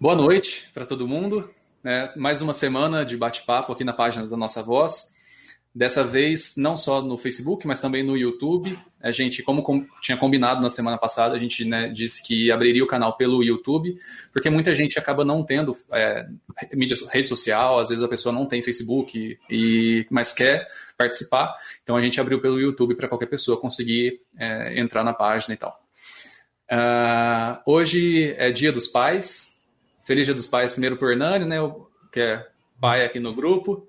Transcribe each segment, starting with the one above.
Boa noite para todo mundo. É, mais uma semana de bate-papo aqui na página da Nossa Voz. Dessa vez, não só no Facebook, mas também no YouTube. A gente, como com, tinha combinado na semana passada, a gente né, disse que abriria o canal pelo YouTube, porque muita gente acaba não tendo é, mídia, rede social, às vezes a pessoa não tem Facebook, e, mas quer participar. Então a gente abriu pelo YouTube para qualquer pessoa conseguir é, entrar na página e tal. Uh, hoje é Dia dos Pais. Feliz Dia dos Pais primeiro por Hernani, né, que é pai aqui no grupo.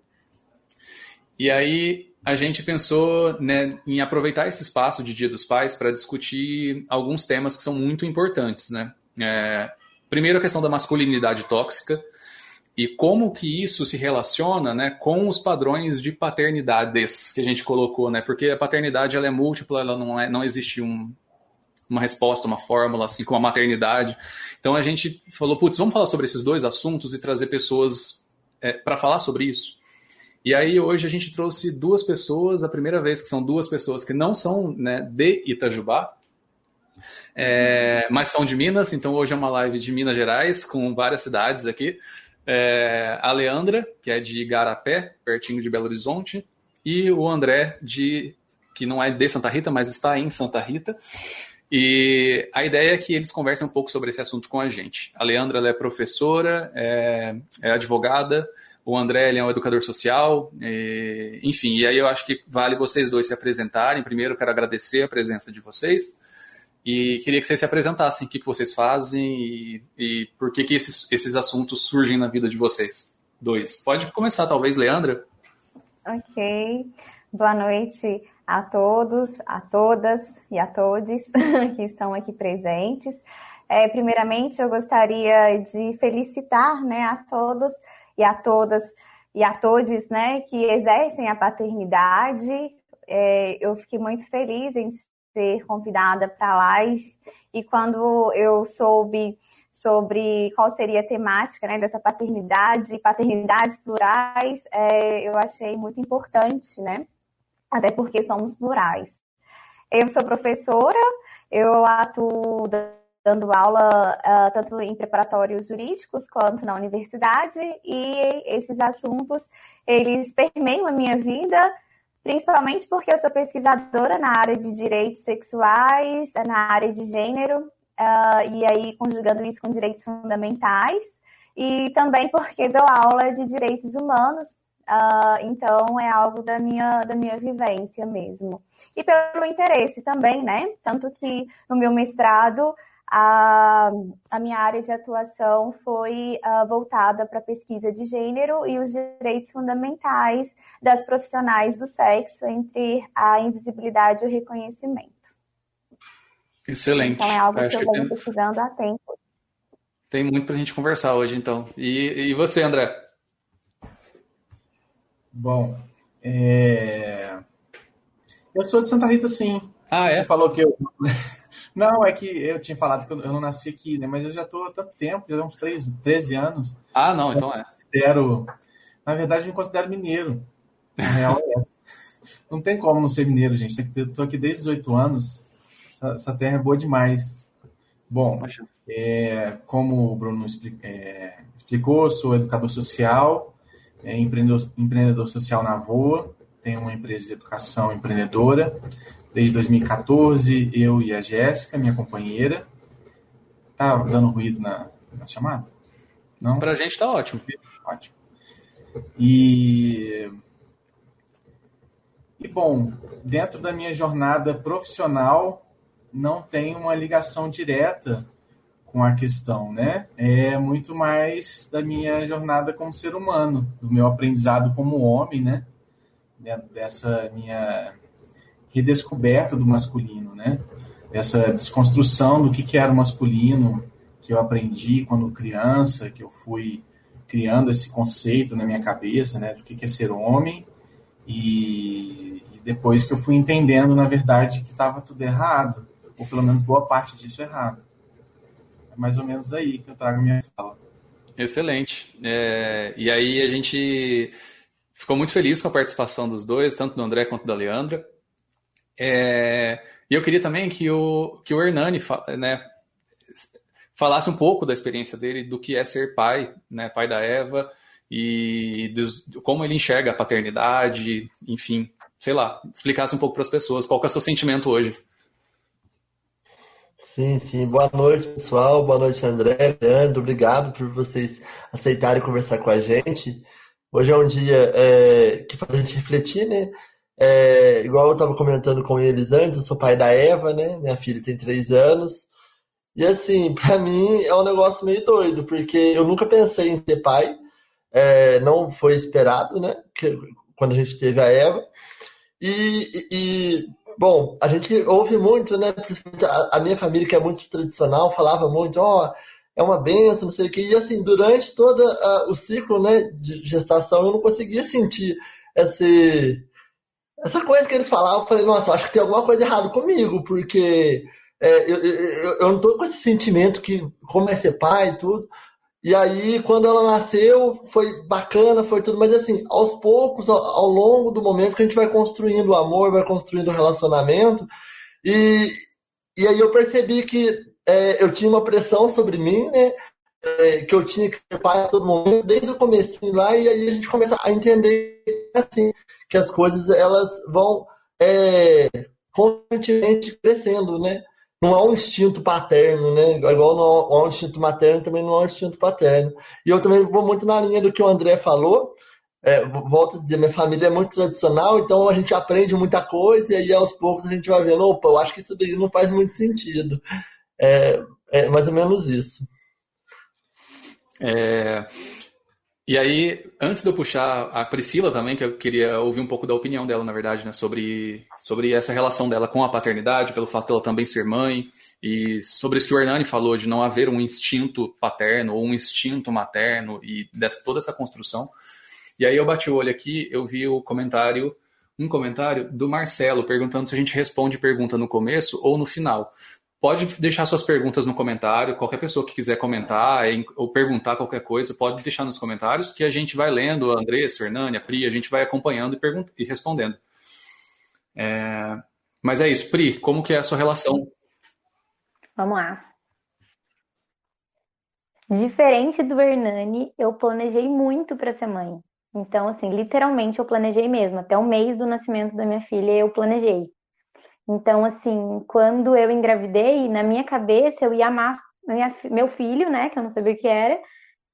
E aí a gente pensou né, em aproveitar esse espaço de Dia dos Pais para discutir alguns temas que são muito importantes, né? É, primeiro a questão da masculinidade tóxica e como que isso se relaciona, né, com os padrões de paternidades que a gente colocou, né? Porque a paternidade ela é múltipla, ela não é, não existe um, uma resposta, uma fórmula, assim como a maternidade. Então a gente falou, putz, vamos falar sobre esses dois assuntos e trazer pessoas é, para falar sobre isso. E aí hoje a gente trouxe duas pessoas, a primeira vez que são duas pessoas que não são né, de Itajubá, é, mas são de Minas, então hoje é uma live de Minas Gerais, com várias cidades aqui. É, a Leandra, que é de Igarapé, pertinho de Belo Horizonte, e o André, de que não é de Santa Rita, mas está em Santa Rita. E a ideia é que eles conversem um pouco sobre esse assunto com a gente. A Leandra é professora, é, é advogada, o André é um educador social, e, enfim, e aí eu acho que vale vocês dois se apresentarem. Primeiro, quero agradecer a presença de vocês e queria que vocês se apresentassem, o que, que vocês fazem e, e por que, que esses, esses assuntos surgem na vida de vocês. Dois. Pode começar, talvez, Leandra? Ok. Boa noite a todos, a todas e a todos que estão aqui presentes. É, primeiramente, eu gostaria de felicitar né, a todos e a todas e a todos né, que exercem a paternidade. É, eu fiquei muito feliz em ser convidada para a live e quando eu soube sobre qual seria a temática né, dessa paternidade, paternidades plurais, é, eu achei muito importante, né? Até porque somos plurais. Eu sou professora, eu atuo dando aula uh, tanto em preparatórios jurídicos quanto na universidade e esses assuntos eles permeiam a minha vida principalmente porque eu sou pesquisadora na área de direitos sexuais, na área de gênero uh, e aí conjugando isso com direitos fundamentais e também porque dou aula de direitos humanos Uh, então é algo da minha, da minha vivência mesmo. E pelo interesse também, né? Tanto que no meu mestrado a, a minha área de atuação foi uh, voltada para a pesquisa de gênero e os direitos fundamentais das profissionais do sexo entre a invisibilidade e o reconhecimento. Excelente. Então é algo Acho que eu venho pesquisando há tempo. Tem muito para a gente conversar hoje, então. E, e você, André? Bom, é... eu sou de Santa Rita, sim. Ah, é? Você falou que eu. Não, é que eu tinha falado que eu não nasci aqui, né? Mas eu já estou há tanto tempo, já há uns 13, 13 anos. Ah, não, então é. Considero, na verdade, eu me considero mineiro. Na real é Não tem como não ser mineiro, gente. Eu estou aqui desde 18 anos. Essa, essa, terra é boa demais. Bom, é, como o Bruno é, explicou, sou educador social, é, empreendedor, empreendedor social na Voa, tenho uma empresa de educação empreendedora desde 2014, eu e a Jéssica, minha companheira. Tá dando ruído na, na chamada? Não? Pra gente tá ótimo. Ótimo. E, e bom, dentro da minha jornada profissional, não tem uma ligação direta com a questão, né? É muito mais da minha jornada como ser humano, do meu aprendizado como homem, né? Dessa minha redescoberta do masculino, né? Essa desconstrução do que, que era o masculino que eu aprendi quando criança, que eu fui criando esse conceito na minha cabeça, né? Do que, que é ser homem e, e depois que eu fui entendendo, na verdade, que estava tudo errado, ou pelo menos boa parte disso errado. É mais ou menos aí que eu trago minha fala. Excelente. É, e aí a gente ficou muito feliz com a participação dos dois, tanto do André quanto da Leandra. É, e eu queria também que o, que o Hernani né, falasse um pouco da experiência dele, do que é ser pai, né, pai da Eva, e dos, como ele enxerga a paternidade, enfim, sei lá, explicasse um pouco para as pessoas qual é o seu sentimento hoje. Sim, sim. Boa noite, pessoal. Boa noite, André, Leandro. Obrigado por vocês aceitarem conversar com a gente. Hoje é um dia é, que faz a gente refletir, né? É, igual eu estava comentando com eles antes, eu sou pai da Eva, né? Minha filha tem três anos. E assim, para mim é um negócio meio doido, porque eu nunca pensei em ser pai. É, não foi esperado, né? Que, quando a gente teve a Eva. E, e, bom, a gente ouve muito, né? A, a minha família, que é muito tradicional, falava muito, ó, oh, é uma benção, não sei o quê. E assim, durante todo o ciclo né, de gestação, eu não conseguia sentir esse, essa coisa que eles falavam. Eu falei, nossa, eu acho que tem alguma coisa errada comigo, porque é, eu, eu, eu, não tô com esse sentimento que como é ser pai e tudo. E aí, quando ela nasceu, foi bacana, foi tudo, mas assim, aos poucos, ao, ao longo do momento que a gente vai construindo o amor, vai construindo o relacionamento, e, e aí eu percebi que é, eu tinha uma pressão sobre mim, né? É, que eu tinha que ser pai a todo momento, desde o começo lá, e aí a gente começa a entender assim, que as coisas elas vão é, constantemente crescendo, né? não há um instinto paterno, né? Igual não há um instinto materno, também não há um instinto paterno. E eu também vou muito na linha do que o André falou. É, volto a dizer, minha família é muito tradicional, então a gente aprende muita coisa e aí aos poucos a gente vai vendo, opa, eu acho que isso daí não faz muito sentido. É, é mais ou menos isso. É, e aí, antes de eu puxar a Priscila também, que eu queria ouvir um pouco da opinião dela, na verdade, né, sobre, sobre essa relação dela com a paternidade, pelo fato dela também ser mãe, e sobre isso que o Hernani falou, de não haver um instinto paterno ou um instinto materno, e dessa, toda essa construção. E aí eu bati o olho aqui, eu vi o comentário, um comentário do Marcelo, perguntando se a gente responde pergunta no começo ou no final. Pode deixar suas perguntas no comentário. Qualquer pessoa que quiser comentar ou perguntar qualquer coisa, pode deixar nos comentários que a gente vai lendo, a Andressa, a Hernani, a Pri, a gente vai acompanhando e, e respondendo. É... Mas é isso. Pri, como que é a sua relação? Vamos lá. Diferente do Hernani, eu planejei muito para ser mãe. Então, assim, literalmente eu planejei mesmo. Até o mês do nascimento da minha filha, eu planejei. Então, assim, quando eu engravidei, na minha cabeça eu ia amar minha, meu filho, né, que eu não sabia o que era,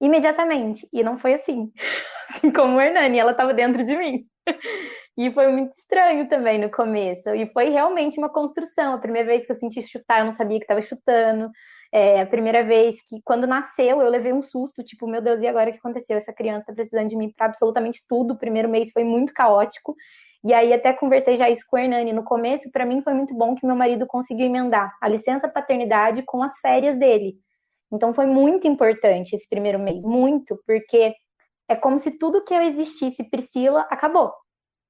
imediatamente. E não foi assim. Assim como o Hernani, ela estava dentro de mim. E foi muito estranho também no começo. E foi realmente uma construção. A primeira vez que eu senti chutar, eu não sabia que estava chutando. É, a primeira vez que, quando nasceu, eu levei um susto, tipo, meu Deus, e agora o que aconteceu? Essa criança está precisando de mim para absolutamente tudo. O primeiro mês foi muito caótico. E aí até conversei já isso com o Hernani no começo, para mim foi muito bom que meu marido conseguiu emendar a licença paternidade com as férias dele. Então foi muito importante esse primeiro mês, muito, porque é como se tudo que eu existisse Priscila acabou.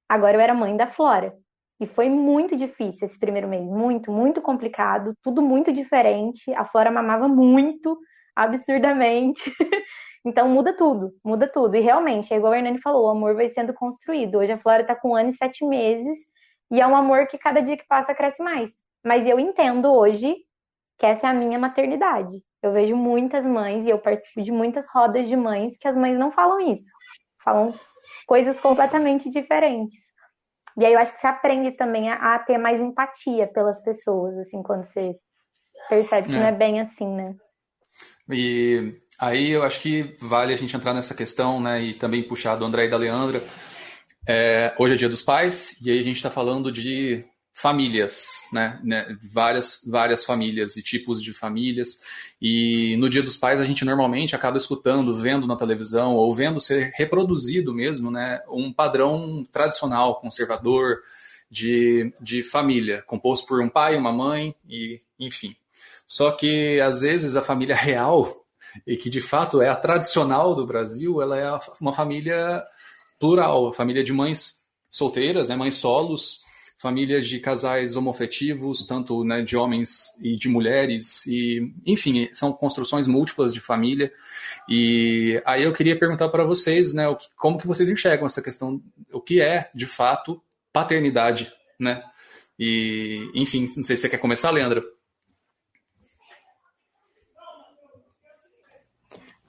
Agora eu era mãe da Flora. E foi muito difícil esse primeiro mês, muito, muito complicado, tudo muito diferente. A Flora mamava muito, absurdamente. Então muda tudo, muda tudo. E realmente, é igual a Hernani falou, o amor vai sendo construído. Hoje a Flora está com um ano e sete meses, e é um amor que cada dia que passa cresce mais. Mas eu entendo hoje que essa é a minha maternidade. Eu vejo muitas mães e eu participo de muitas rodas de mães que as mães não falam isso. Falam coisas completamente diferentes. E aí eu acho que você aprende também a, a ter mais empatia pelas pessoas, assim, quando você percebe que é. não é bem assim, né? E Aí eu acho que vale a gente entrar nessa questão, né, e também puxar do André e da Leandra. É, hoje é Dia dos Pais e aí a gente está falando de famílias, né, né, várias várias famílias e tipos de famílias. E no Dia dos Pais a gente normalmente acaba escutando, vendo na televisão ou vendo ser reproduzido mesmo, né, um padrão tradicional, conservador de, de família, composto por um pai, uma mãe e enfim. Só que às vezes a família real e que de fato é a tradicional do Brasil, ela é uma família plural, família de mães solteiras, né, mães solos, famílias de casais homofetivos, tanto né, de homens e de mulheres, e enfim, são construções múltiplas de família. E aí eu queria perguntar para vocês, né, como que vocês enxergam essa questão, o que é de fato paternidade, né? E, enfim, não sei se você quer começar, Leandro.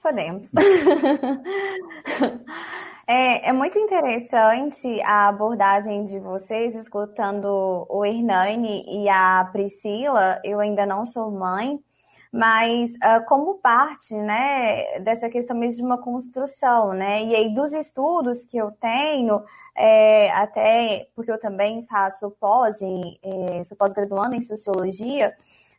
Podemos. É, é, muito interessante a abordagem de vocês, escutando o Hernani e a Priscila. Eu ainda não sou mãe, mas uh, como parte né, dessa questão mesmo de uma construção, né? E aí, dos estudos que eu tenho, é, até porque eu também faço pós, em, é, sou pós-graduando em sociologia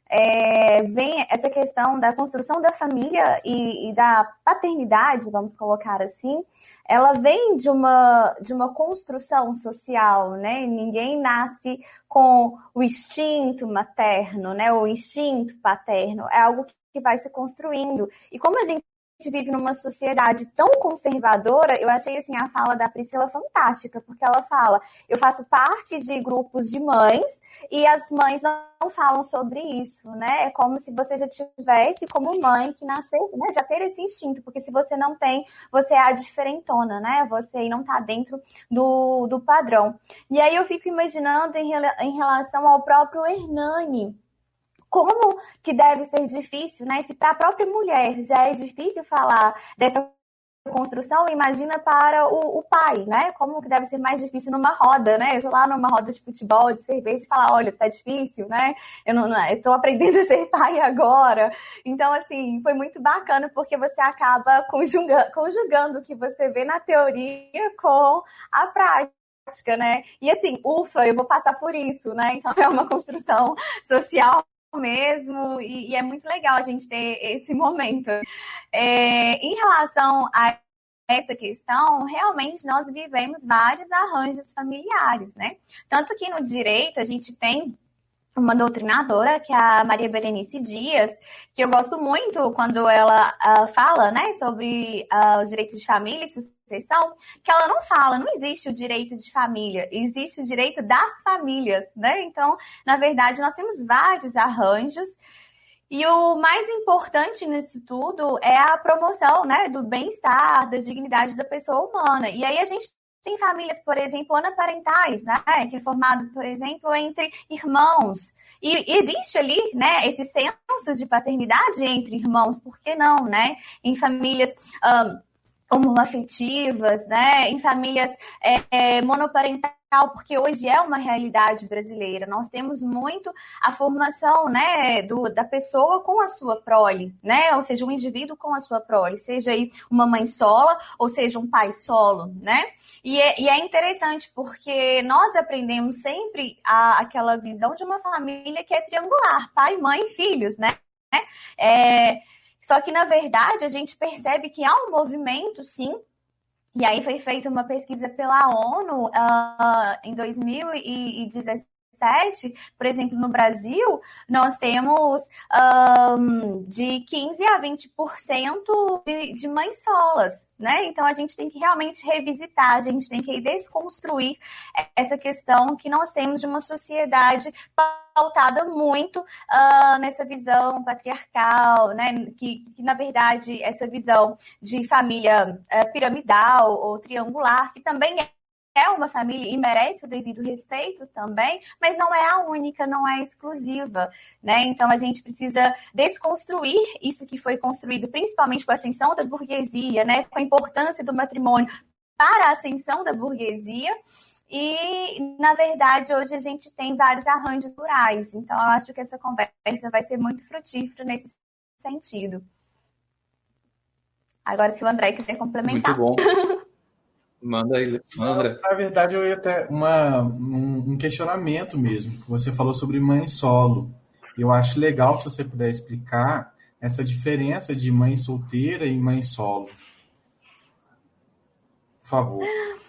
é, vem essa questão da construção da família e, e, da paternidade, vamos colocar assim, ela vem de uma, de uma construção social, né? Ninguém nasce com o instinto materno, né? O instinto paterno. É algo que vai se construindo. E como a gente gente vive numa sociedade tão conservadora, eu achei assim a fala da Priscila fantástica, porque ela fala: eu faço parte de grupos de mães e as mães não falam sobre isso, né? É como se você já tivesse como mãe que nasceu, né? Já ter esse instinto, porque se você não tem, você é a diferentona, né? Você não tá dentro do, do padrão. E aí eu fico imaginando em, em relação ao próprio Hernani, como que deve ser difícil, né? Se para a própria mulher já é difícil falar dessa construção, imagina para o, o, pai, né? Como que deve ser mais difícil numa roda, né? Eu tô lá numa roda de futebol, de cerveja, e falar, olha, tá difícil, né? Eu não, não tô aprendendo a ser pai agora. Então, assim, foi muito bacana porque você acaba conjugando o que você vê na teoria com a prática, né? E assim, ufa, eu vou passar por isso, né? Então é uma construção social mesmo, e, e, é muito legal a gente ter esse momento. É, em relação a essa questão, realmente nós vivemos vários arranjos familiares, né? Tanto que no direito a gente tem uma doutrinadora, que é a Maria Berenice Dias, que eu gosto muito quando ela uh, fala né, sobre uh, os direitos de família e sucessão, que ela não fala, não existe o direito de família, existe o direito das famílias, né? Então, na verdade, nós temos vários arranjos. E o mais importante nisso tudo é a promoção né, do bem-estar, da dignidade da pessoa humana. E aí a gente tem famílias, por exemplo, anaparentais, né? Que é formado, por exemplo, entre irmãos. E existe ali, né, esse senso de paternidade entre irmãos, por que não, né? Em famílias. Um, homoafetivas, né, em famílias é, é, monoparentais, porque hoje é uma realidade brasileira. Nós temos muito a formação, né, do, da pessoa com a sua prole, né, ou seja, um indivíduo com a sua prole, seja aí uma mãe sola ou seja um pai solo, né. E é, e é interessante porque nós aprendemos sempre a, aquela visão de uma família que é triangular, pai, mãe e filhos, né. É, só que, na verdade, a gente percebe que há um movimento, sim. E aí foi feita uma pesquisa pela ONU uh, em 2017 por exemplo, no Brasil, nós temos um, de 15 a 20% de, de mães solas, né? Então a gente tem que realmente revisitar, a gente tem que desconstruir essa questão que nós temos de uma sociedade pautada muito uh, nessa visão patriarcal, né? Que, que, na verdade essa visão de família uh, piramidal ou triangular, que também é uma família e merece o devido respeito também, mas não é a única, não é exclusiva, né? Então a gente precisa desconstruir isso que foi construído, principalmente com a ascensão da burguesia, né? Com a importância do matrimônio para a ascensão da burguesia. E, na verdade, hoje a gente tem vários arranjos rurais. Então, eu acho que essa conversa vai ser muito frutífera nesse sentido. Agora, se o André quiser complementar. Muito bom. Manda aí, manda. Na verdade, eu ia ter uma, um, um questionamento mesmo. Você falou sobre mãe solo. Eu acho legal se você puder explicar essa diferença de mãe solteira e mãe solo. Por favor.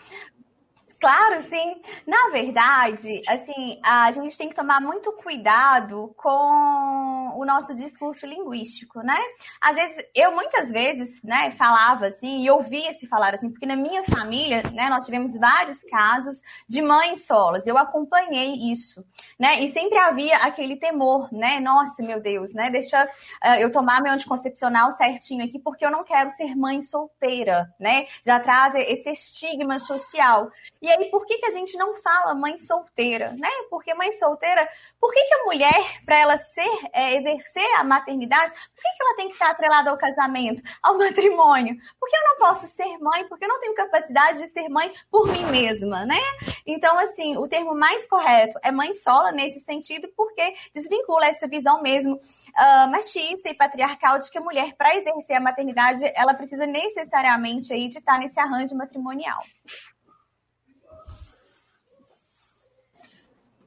Claro, sim. Na verdade, assim, a gente tem que tomar muito cuidado com o nosso discurso linguístico, né? Às vezes, eu muitas vezes, né, falava assim, e ouvia se falar assim, porque na minha família, né, nós tivemos vários casos de mães solas. Eu acompanhei isso, né? E sempre havia aquele temor, né? Nossa, meu Deus, né? Deixa uh, eu tomar meu anticoncepcional certinho aqui, porque eu não quero ser mãe solteira, né? Já traz esse estigma social. E E aí, por que, que a gente não fala mãe solteira, né? Porque mãe solteira, por que, que a mulher, para ela ser, é, exercer a maternidade, por que, que ela tem que estar atrelada ao casamento, ao matrimônio? Porque eu não posso ser mãe, porque eu não tenho capacidade de ser mãe por mim mesma, né? Então, assim, o termo mais correto é mãe sola nesse sentido, porque desvincula essa visão mesmo uh, machista e patriarcal de que a mulher, para exercer a maternidade, ela precisa necessariamente aí de estar nesse arranjo matrimonial.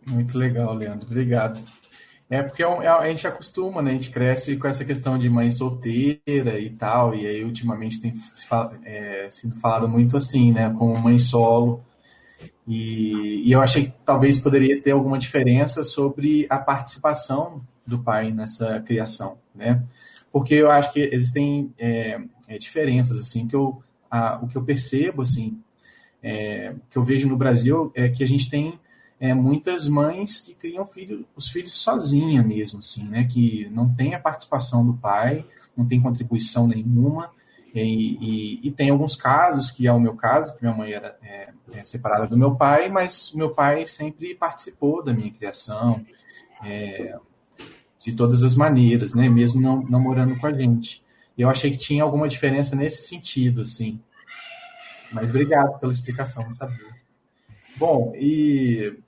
Muito legal, Leandro. Obrigado. É porque é é a gente acostuma, né? A gente cresce com essa questão de mãe solteira e tal, e aí ultimamente tem é, sido falado muito assim, né? Como mãe solo. E, e, eu achei que talvez poderia ter alguma diferença sobre a participação do pai nessa criação, né? Porque eu acho que existem é, é, diferenças, assim, que eu, a, o que eu percebo, assim, é, que eu vejo no Brasil é que a gente tem é, muitas mães que criam filho, os filhos sozinha mesmo, assim, né? Que não tem a participação do pai, não tem contribuição nenhuma, e, e, e, tem alguns casos, que é o meu caso, que minha mãe era é, é separada do meu pai, mas meu pai sempre participou da minha criação, é, de todas as maneiras, né? Mesmo não, não morando com a gente. Eu achei que tinha alguma diferença nesse sentido, assim. Mas obrigado pela explicação, não sabia. Bom, e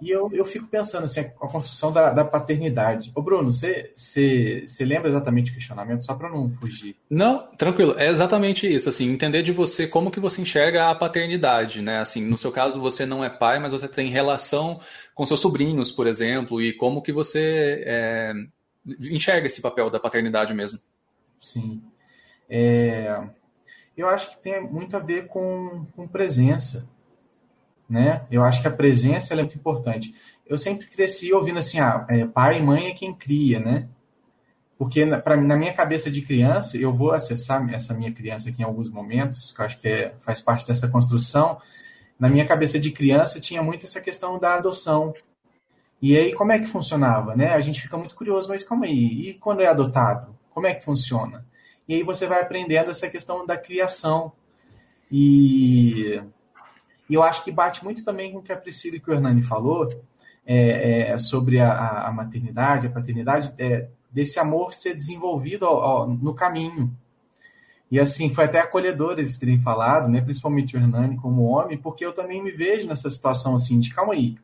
e eu, eu fico pensando assim, a construção da, da paternidade. Ô, Bruno, você, lembra exatamente o questionamento, só para não fugir? Não, tranquilo. É exatamente isso, assim, entender de você como que você enxerga a paternidade, né? Assim, no seu caso, você não é pai, mas você tem relação com seus sobrinhos, por exemplo, e como que você é, enxerga esse papel da paternidade mesmo. Sim. É, eu acho que tem muito a ver com, com presença né? Eu acho que a presença é muito importante. Eu sempre cresci ouvindo assim, ah, é, pai e mãe é quem cria, né? Porque na, pra, na minha cabeça de criança, eu vou acessar essa minha criança aqui em alguns momentos, que eu acho que é, faz parte dessa construção. Na minha cabeça de criança tinha muito essa questão da adoção. E aí, como é que funcionava, né? A gente fica muito curioso, mas calma aí, e quando é adotado? Como é que funciona? E aí você vai aprendendo essa questão da criação. E e eu acho que bate muito também com o que a Priscila e o Hernani falou é, é, sobre a, a, maternidade, a paternidade, é, desse amor ser desenvolvido no caminho. E assim, foi até acolhedor eles terem falado, né, principalmente o Hernani como homem, porque eu também me vejo nessa situação assim, de calma aí,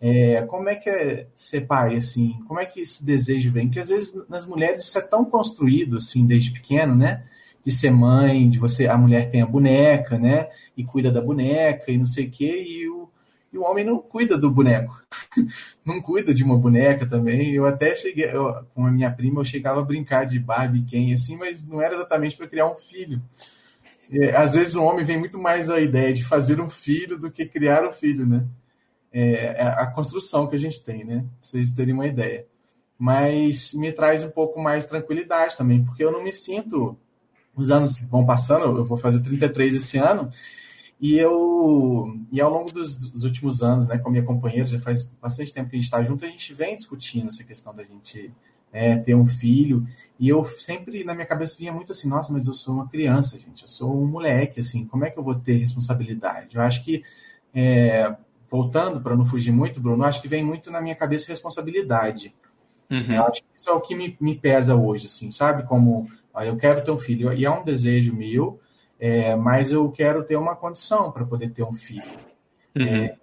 é, como é que é ser pai, assim, como é que esse desejo vem? Porque às vezes nas mulheres isso é tão construído, assim, desde pequeno, né, de ser mãe, de você, a mulher tem a boneca, né? E cuida da boneca e não sei o quê, e o, e o homem não cuida do boneco. não cuida de uma boneca também. Eu até cheguei, eu, com a minha prima, eu chegava a brincar de Barbie Ken, assim, mas não era exatamente para criar um filho. Às vezes o homem vem muito mais a ideia de fazer um filho do que criar um filho, né? É, é a construção que a gente tem, né? Pra vocês terem uma ideia. Mas me traz um pouco mais tranquilidade também, porque eu não me sinto os anos vão passando, eu vou fazer 33 esse ano, e eu e ao longo dos, dos, últimos anos, né, com a minha companheira, já faz bastante tempo que a gente está junto, a gente vem discutindo essa questão da gente é, ter um filho, e eu sempre na minha cabeça vinha muito assim, nossa, mas eu sou uma criança, gente, eu sou um moleque, assim, como é que eu vou ter responsabilidade? Eu acho que é, voltando para não fugir muito, Bruno, eu acho que vem muito na minha cabeça responsabilidade. Uhum. Eu acho que isso é o que me, me pesa hoje, assim, sabe? Como eu quero ter um filho, e é um desejo meu, é, mas eu quero ter uma condição para poder ter um filho. Uhum. É,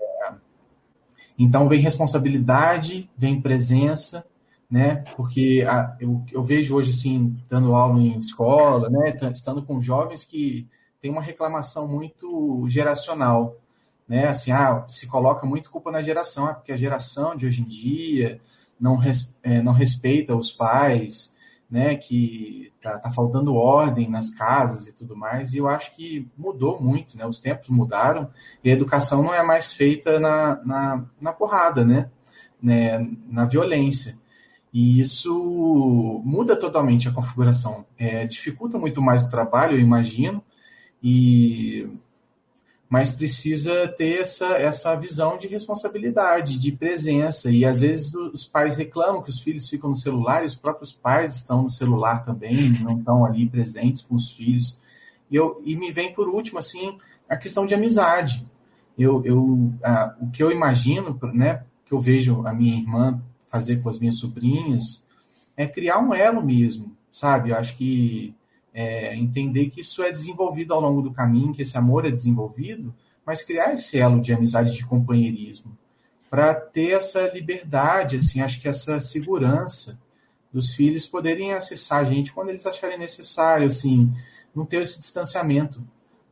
então vem responsabilidade, vem presença, né? Porque a, eu, eu, vejo hoje assim, dando aula em escola, né? Estando com jovens que tem uma reclamação muito geracional, né? Assim, ah, se coloca muito culpa na geração, ah, porque a geração de hoje em dia não, res, é, não respeita os pais, né, que tá, tá, faltando ordem nas casas e tudo mais, e eu acho que mudou muito, né, os tempos mudaram, e a educação não é mais feita na, na, na porrada, né, né, na violência. E isso muda totalmente a configuração, é, dificulta muito mais o trabalho, eu imagino, e mas precisa ter essa, essa visão de responsabilidade, de presença. E às vezes os pais reclamam que os filhos ficam no celular e os próprios pais estão no celular também, não estão ali presentes com os filhos. E, eu, e me vem por último, assim, a questão de amizade. eu, eu o que eu imagino, né, que eu vejo a minha irmã fazer com as minhas sobrinhas, é criar um elo mesmo, sabe? Eu acho que é, entender que isso é desenvolvido ao longo do caminho, que esse amor é desenvolvido, mas criar esse elo de amizade, de companheirismo, para ter essa liberdade, assim, acho que essa segurança dos filhos poderem acessar a gente quando eles acharem necessário, assim, não ter esse distanciamento,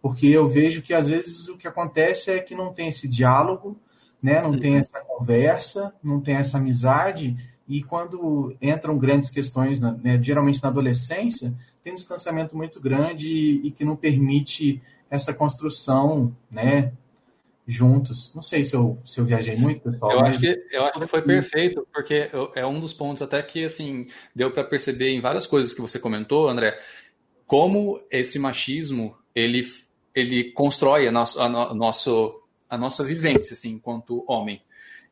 porque eu vejo que às vezes o que acontece é que não tem esse diálogo, né, não tem uhum. essa conversa, não tem essa amizade, e quando entram grandes questões, né, geralmente na adolescência, tem um distanciamento muito grande e, e que não permite essa construção, né, juntos. Não sei se eu, se eu viajei muito, pessoal. Eu, mas... acho que, eu acho que foi perfeito, porque é um dos pontos até que assim deu para perceber em várias coisas que você comentou, André, como esse machismo ele, ele constrói a, nosso, a, nosso, a nossa vivência assim, enquanto homem.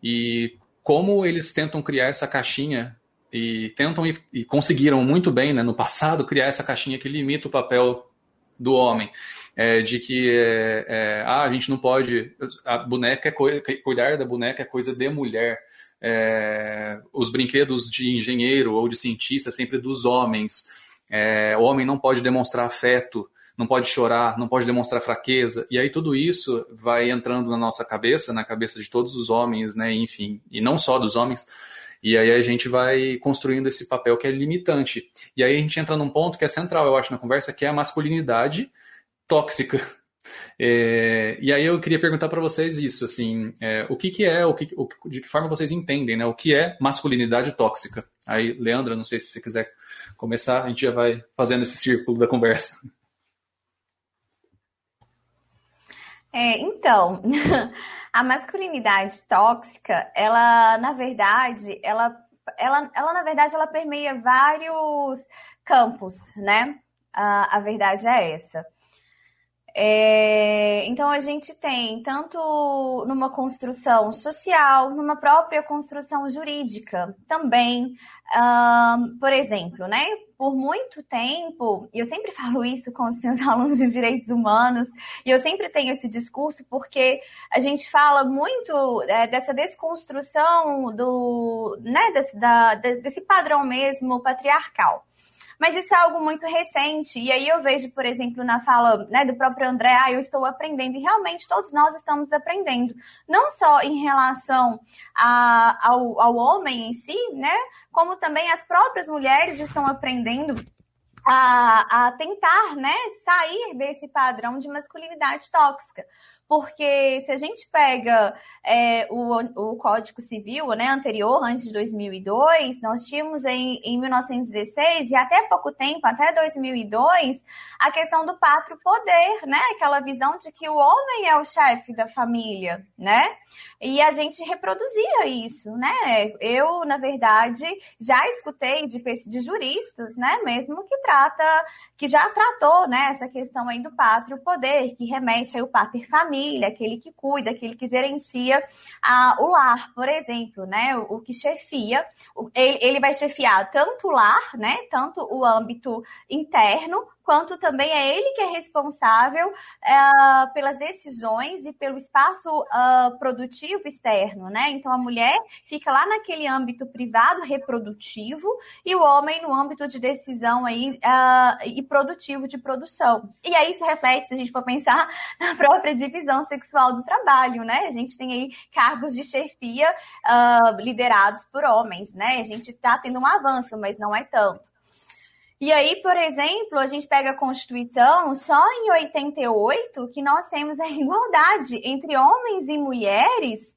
E como eles tentam criar essa caixinha e tentam e, e conseguiram muito bem né, no passado criar essa caixinha que limita o papel do homem é, de que é, é, ah, a gente não pode. A boneca é coisa, cuidar da boneca é coisa de mulher. É, os brinquedos de engenheiro ou de cientista é sempre dos homens. É, o homem não pode demonstrar afeto, não pode chorar, não pode demonstrar fraqueza. E aí tudo isso vai entrando na nossa cabeça, na cabeça de todos os homens, né? Enfim, e não só dos homens. E aí a gente vai construindo esse papel que é limitante. E aí a gente entra num ponto que é central, eu acho, na conversa, que é a masculinidade tóxica. É, e aí eu queria perguntar para vocês isso, assim, é, o que, que é, o que, o, de que forma vocês entendem, né? O que é masculinidade tóxica? Aí, Leandra, não sei se você quiser começar, a gente já vai fazendo esse círculo da conversa. É, então, a masculinidade tóxica, ela, na verdade, ela, ela, ela, na verdade, ela permeia vários campos, né? a verdade é essa. É, então a gente tem tanto numa construção social, numa própria construção jurídica também. Um, por exemplo, né? Por muito tempo, e eu sempre falo isso com os meus alunos de direitos humanos, e eu sempre tenho esse discurso porque a gente fala muito é, dessa desconstrução do, né, desse, da, desse padrão mesmo patriarcal. Mas isso é algo muito recente. E aí eu vejo, por exemplo, na fala né, do próprio André, ah, eu estou aprendendo. E realmente todos nós estamos aprendendo. Não só em relação a, ao, ao homem em si, né? Como também as próprias mulheres estão aprendendo a, a, tentar né, sair desse padrão de masculinidade tóxica. Porque se a gente pega é, o, o Código Civil né, anterior, antes de 2002, nós tínhamos em, em 1916 e até pouco tempo, até 2002, a questão do pátrio poder, né? Aquela visão de que o homem é o chefe da família, né? E a gente reproduzia isso, né? Eu, na verdade, já escutei de, de juristas, né? Mesmo que trata, que já tratou, né? Essa questão aí do pátrio poder, que remete aí o pater família família, aquele que cuida, aquele que gerencia a, o lar, por exemplo, né? O, o que chefia, ele, ele vai chefiar tanto o lar, né? Tanto o âmbito interno, quanto também é ele que é responsável uh, pelas decisões e pelo espaço uh, produtivo externo, né? Então a mulher fica lá naquele âmbito privado reprodutivo e o homem no âmbito de decisão aí uh, e produtivo de produção. E aí isso reflete, se a gente for pensar na própria divisão sexual do trabalho, né? A gente tem aí cargos de chefia liderados por homens, né? A gente está tendo um avanço, mas não é tanto. E aí, por exemplo, a gente pega a Constituição, só em 88 que nós temos a igualdade entre homens e mulheres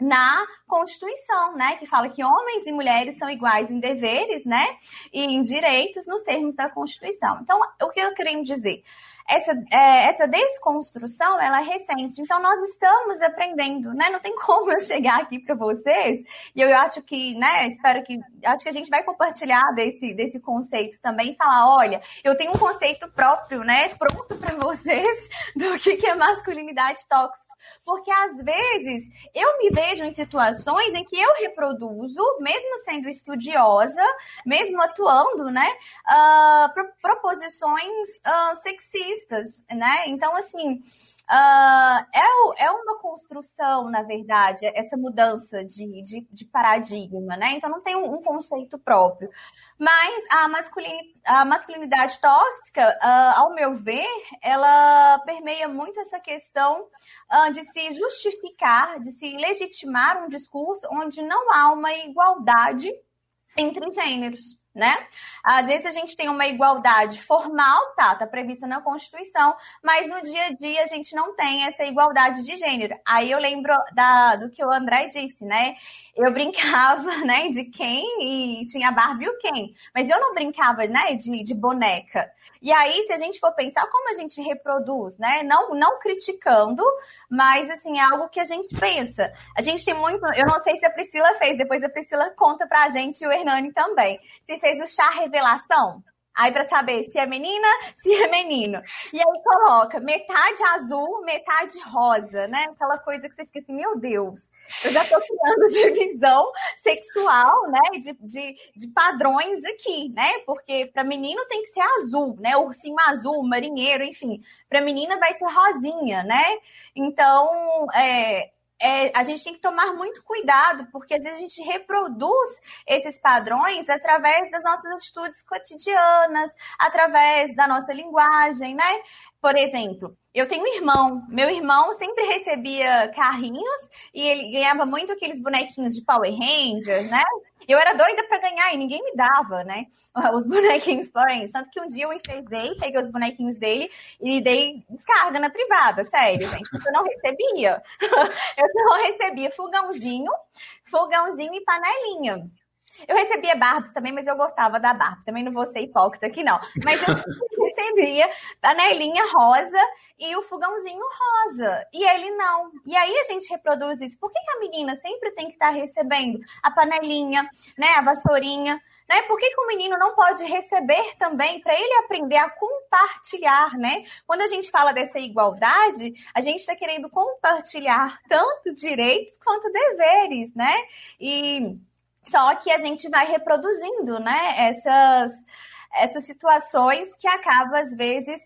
na Constituição, né, que fala que homens e mulheres são iguais em deveres, né, e em direitos nos termos da Constituição. Então, o que eu quero dizer? Essa, é, essa desconstrução ela é recente. Então, nós estamos aprendendo, né? Não tem como eu chegar aqui para vocês, e eu acho que, né, espero que, acho que a gente vai compartilhar desse, desse conceito também falar, olha, eu tenho um conceito próprio, né, pronto para vocês do que, que é masculinidade tóxica porque às vezes eu me vejo em situações em que eu reproduzo, mesmo sendo estudiosa, mesmo atuando, né, uh, proposições uh, sexistas, né? Então, assim, uh, é, é uma construção, na verdade, essa mudança de, de, de paradigma, né? Então não tem um, um conceito próprio. Mas a, masculin, a masculinidade tóxica, uh, ao meu ver, ela permeia muito essa questão uh, de se justificar, de se legitimar um discurso onde não há uma igualdade entre gêneros né? Às vezes a gente tem uma igualdade formal, tá, tá prevista na Constituição, mas no dia a dia a gente não tem essa igualdade de gênero. Aí eu lembro da, do que o André disse, né? Eu brincava, né, de quem e tinha Barbie e o Ken, mas eu não brincava, né, de, de boneca. E aí, se a gente for pensar como a gente reproduz, né, não, não criticando, mas assim, é algo que a gente pensa. A gente tem muito, eu não sei se a Priscila fez, depois a Priscila conta pra gente e o Hernani também. Se fez o chá revelação. Aí para saber se é menina, se é menino. E aí coloca metade azul, metade rosa, né? Aquela coisa que você fica assim, meu Deus, eu já estou criando divisão sexual, né? De, de, de padrões aqui, né? Porque para menino tem que ser azul, né? Ursinho azul, marinheiro, enfim. Para menina vai ser rosinha, né? Então, é, é, a gente tem que tomar muito cuidado, porque às vezes a gente reproduz esses padrões através das nossas atitudes cotidianas, através da nossa linguagem, né? Por exemplo, eu tenho um irmão. Meu irmão sempre recebia carrinhos e ele ganhava muito aqueles bonequinhos de Power Rangers, né? Eu era doida para ganhar e ninguém me dava, né? Os bonequinhos Power Rangers. Tanto que um dia eu enfeizei, peguei os bonequinhos dele e dei descarga na privada, sério, gente. Eu não recebia. eu não recebia fogãozinho, fogãozinho e panelinha. Eu recebia Barbies também, mas eu gostava da Barbie. Também não vou ser hipócrita aqui, não. Mas eu recebia panelinha rosa e o fogãozinho rosa. E ele não. E aí a gente reproduz isso. Por que, que a menina sempre tem que estar tá recebendo a panelinha, né? A vassourinha? Né? Por que, que o menino não pode receber também para ele aprender a compartilhar, né? Quando a gente fala dessa igualdade, a gente está querendo compartilhar tanto direitos quanto deveres, né? E só que a gente vai reproduzindo, né? Essas, essas situações que acaba, às vezes,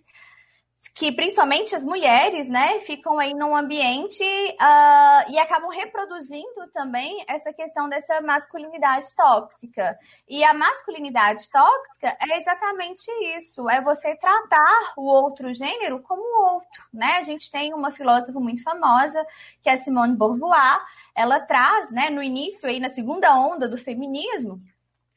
que principalmente as mulheres, né, ficam aí num ambiente uh, e acabam reproduzindo também essa questão dessa masculinidade tóxica. E a masculinidade tóxica é exatamente isso: é você tratar o outro gênero como outro, né? A gente tem uma filósofa muito famosa que é Simone Beauvoir. Ela traz, né, no início aí na segunda onda do feminismo,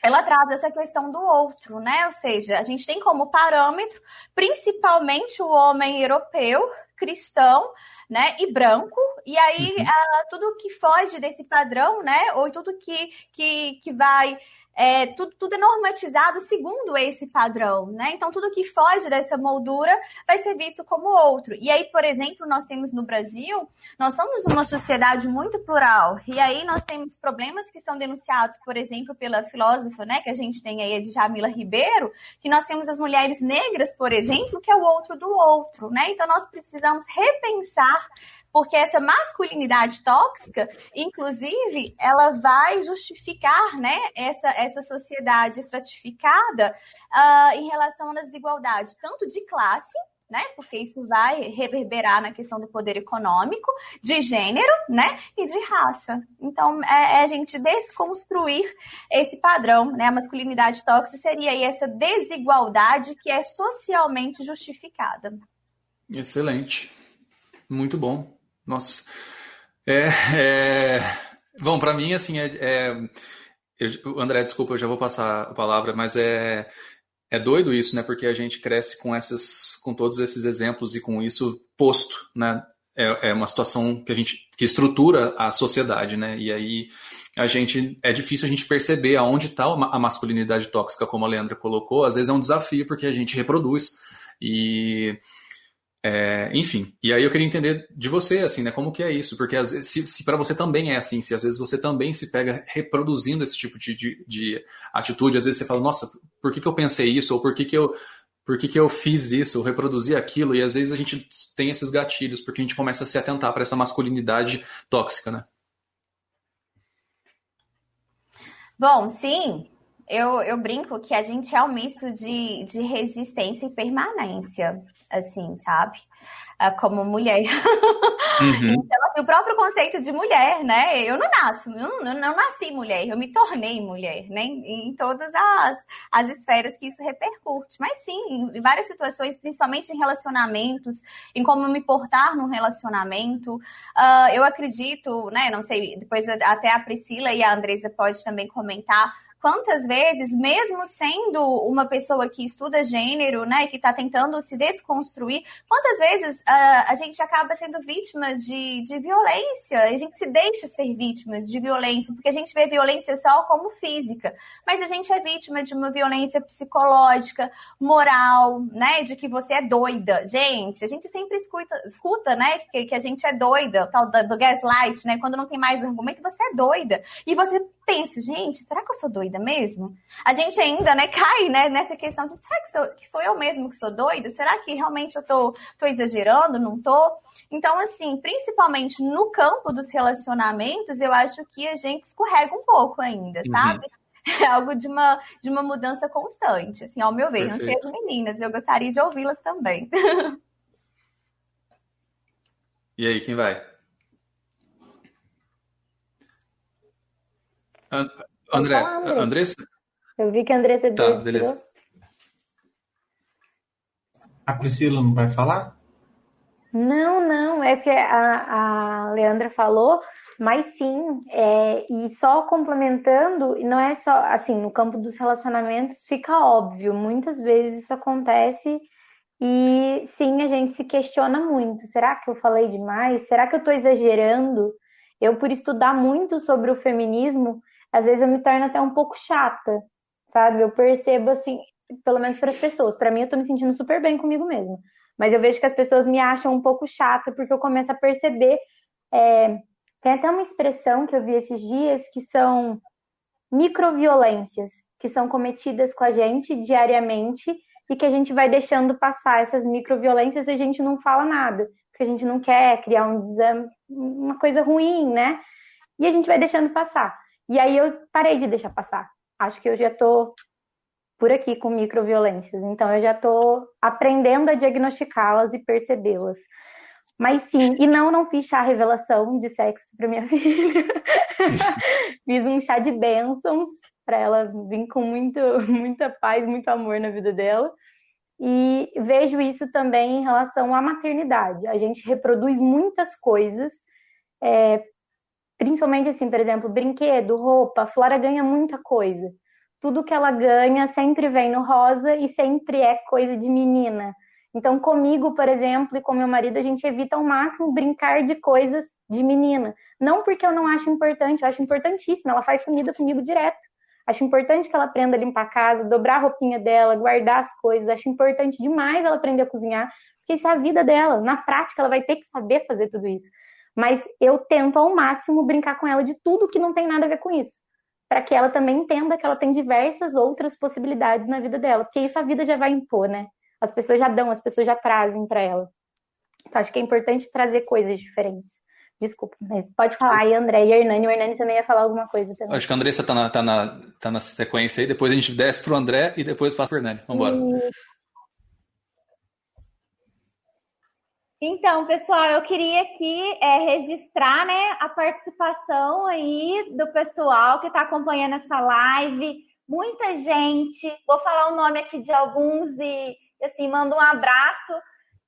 ela traz essa questão do outro, né? Ou seja, a gente tem como parâmetro principalmente o homem europeu, cristão, né, e branco, e aí uhum. uh, tudo que foge desse padrão, né, ou tudo que, que, que vai é, tudo, tudo é normatizado segundo esse padrão, né? Então, tudo que foge dessa moldura vai ser visto como outro. E aí, por exemplo, nós temos no Brasil, nós somos uma sociedade muito plural, e aí nós temos problemas que são denunciados, por exemplo, pela filósofa, né, que a gente tem aí, a Jamila Ribeiro, que nós temos as mulheres negras, por exemplo, que é o outro do outro, né? Então, nós precisamos repensar porque essa masculinidade tóxica, inclusive, ela vai justificar né, essa, essa sociedade estratificada uh, em relação à desigualdade, tanto de classe, né? Porque isso vai reverberar na questão do poder econômico, de gênero, né? E de raça. Então, é, é a gente desconstruir esse padrão, né? A masculinidade tóxica seria aí essa desigualdade que é socialmente justificada. Excelente. Muito bom. Nossa. É, é... Bom, para mim, assim, é, é... Eu, André, desculpa, eu já vou passar a palavra, mas é, é doido isso, né? Porque a gente cresce com essas, com todos esses exemplos e com isso posto, né? É, é uma situação que a gente que estrutura a sociedade, né? E aí a gente é difícil a gente perceber aonde está a masculinidade tóxica, como a Leandra colocou. Às vezes é um desafio porque a gente reproduz e é, enfim, e aí eu queria entender de você, assim, né, como que é isso, porque às vezes, se, se para você também é assim, se às vezes você também se pega reproduzindo esse tipo de, de, de, atitude, às vezes você fala, nossa, por que, que eu pensei isso, ou por que, que eu por que, que eu fiz isso, eu reproduzi aquilo, e às vezes a gente tem esses gatilhos, porque a gente começa a se atentar para essa masculinidade tóxica, né? Bom, sim, eu, eu brinco que a gente é um misto de, de resistência e permanência, assim, sabe? Ah, como mulher. Uhum. então, assim, o próprio conceito de mulher, né? Eu não nasço, eu não, não nasci mulher, eu me tornei mulher, né? Em todas as, as esferas que isso repercute. Mas sim, em várias situações, principalmente em relacionamentos, em como me portar num relacionamento. Uh, eu acredito, né? Não sei, depois até a Priscila e a Andresa pode também comentar quantas vezes, mesmo sendo uma pessoa que estuda gênero, né, que está tentando se desconstruir, quantas vezes uh, a gente acaba sendo vítima de, de violência, a gente se deixa ser vítima de violência, porque a gente vê violência só como física, mas a gente é vítima de uma violência psicológica, moral, né, de que você é doida. Gente, a gente sempre escuta, escuta né, que, que a gente é doida, tal do, do gaslight, né, quando não tem mais argumento, você é doida. E você pensa, gente, será que eu sou doida? doida mesmo? A gente ainda, né, cai, né, nessa questão de será que sou, que sou eu mesmo que sou doida? Será que realmente eu tô, tô exagerando? Não tô? Então, assim, principalmente no campo dos relacionamentos, eu acho que a gente escorrega um pouco ainda, uhum. sabe? É algo de uma, de uma mudança constante, assim, ao meu ver. Perfeito. Não sei as meninas, eu gostaria de ouvi-las também. E aí, quem vai? André, André. Andressa? Eu vi que a Andressa Tá, beleza. A Priscila não vai falar? Não, não, é que a, a Leandra falou, mas sim, é, e só complementando, não é só assim, no campo dos relacionamentos fica óbvio, muitas vezes isso acontece e sim, a gente se questiona muito. Será que eu falei demais? Será que eu estou exagerando? Eu, por estudar muito sobre o feminismo, às vezes eu me torno até um pouco chata, sabe? Eu percebo assim, pelo menos para as pessoas. Para mim, eu tô me sentindo super bem comigo mesma. Mas eu vejo que as pessoas me acham um pouco chata porque eu começo a perceber. É... Tem até uma expressão que eu vi esses dias que são microviolências que são cometidas com a gente diariamente e que a gente vai deixando passar essas microviolências e a gente não fala nada, porque a gente não quer criar um desame, uma coisa ruim, né? E a gente vai deixando passar. E aí eu parei de deixar passar. Acho que eu já tô por aqui com microviolências, então eu já tô aprendendo a diagnosticá-las e percebê-las. Mas sim, e não, não fiz chá revelação de sexo para minha filha. fiz um chá de bênçãos para ela vir com muito, muita paz, muito amor na vida dela. E vejo isso também em relação à maternidade. A gente reproduz muitas coisas é, Principalmente assim, por exemplo, brinquedo, roupa, Flora ganha muita coisa. Tudo que ela ganha sempre vem no rosa e sempre é coisa de menina. Então, comigo, por exemplo, e com meu marido, a gente evita ao máximo brincar de coisas de menina. Não porque eu não acho importante, eu acho importantíssimo. Ela faz comida comigo direto. Acho importante que ela aprenda a limpar a casa, dobrar a roupinha dela, guardar as coisas. Acho importante demais ela aprender a cozinhar, porque isso é a vida dela. Na prática, ela vai ter que saber fazer tudo isso mas eu tento ao máximo brincar com ela de tudo que não tem nada a ver com isso, para que ela também entenda que ela tem diversas outras possibilidades na vida dela, porque isso a vida já vai impor, né? As pessoas já dão, as pessoas já trazem para ela. Então acho que é importante trazer coisas diferentes. Desculpa, mas pode falar aí, André e a Hernani. O Hernani também ia falar alguma coisa também. Acho que a Andressa tá na, tá na, tá na sequência aí, depois a gente desce pro André e depois passa pro Hernani. Vambora. E... Então, pessoal, eu queria aqui é, registrar né, a participação aí do pessoal que está acompanhando essa live. Muita gente, vou falar o nome aqui de alguns e assim, mando um abraço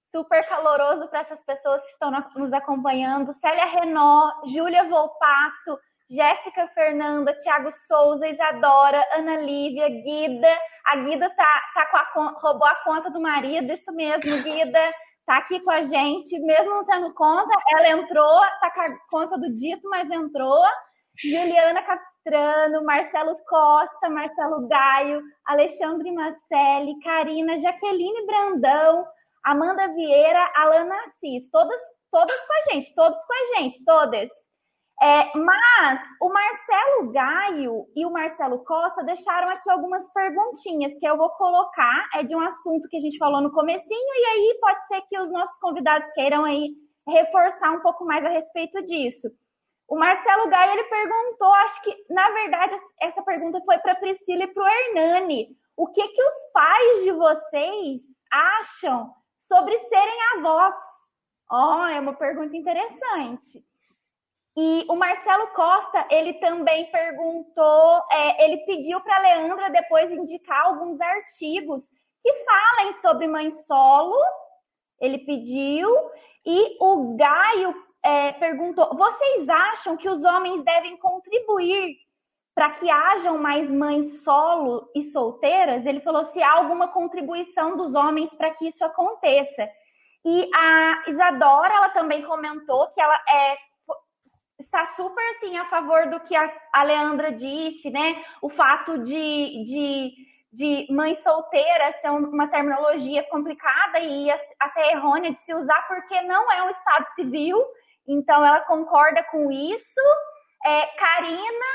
super caloroso para essas pessoas que estão nos acompanhando. Célia Renó, Júlia Volpato, Jéssica Fernanda, Tiago Souza, Isadora, Ana Lívia, Guida. A Guida tá, tá com a, roubou a conta do marido, isso mesmo, Guida tá aqui com a gente, mesmo não tendo conta, ela entrou, tá com a conta do dito, mas entrou. Juliana Capistrano, Marcelo Costa, Marcelo Gaio, Alexandre Macelli, Karina, Jaqueline Brandão, Amanda Vieira, Alana Assis, todas, todas com a gente, todos com a gente, todas. É, mas o Marcelo Gaio e o Marcelo Costa deixaram aqui algumas perguntinhas que eu vou colocar, é de um assunto que a gente falou no comecinho, e aí pode ser que os nossos convidados queiram aí reforçar um pouco mais a respeito disso. O Marcelo Gaia ele perguntou, acho que na verdade essa pergunta foi para Priscila e para o Hernani. O que que os pais de vocês acham sobre serem avós? Ó, oh, é uma pergunta interessante. E o Marcelo Costa, ele também perguntou, é, ele pediu para a Leandra depois indicar alguns artigos que falem sobre mãe solo. Ele pediu. E o Gaio é, perguntou: vocês acham que os homens devem contribuir para que hajam mais mães solo e solteiras? Ele falou se há alguma contribuição dos homens para que isso aconteça. E a Isadora, ela também comentou que ela é, está super assim a favor do que a, Leandra disse, né? O fato de, de, de mãe solteira ser uma terminologia complicada e até errônea de se usar, porque não é um estado civil, então ela concorda com isso. É, Karina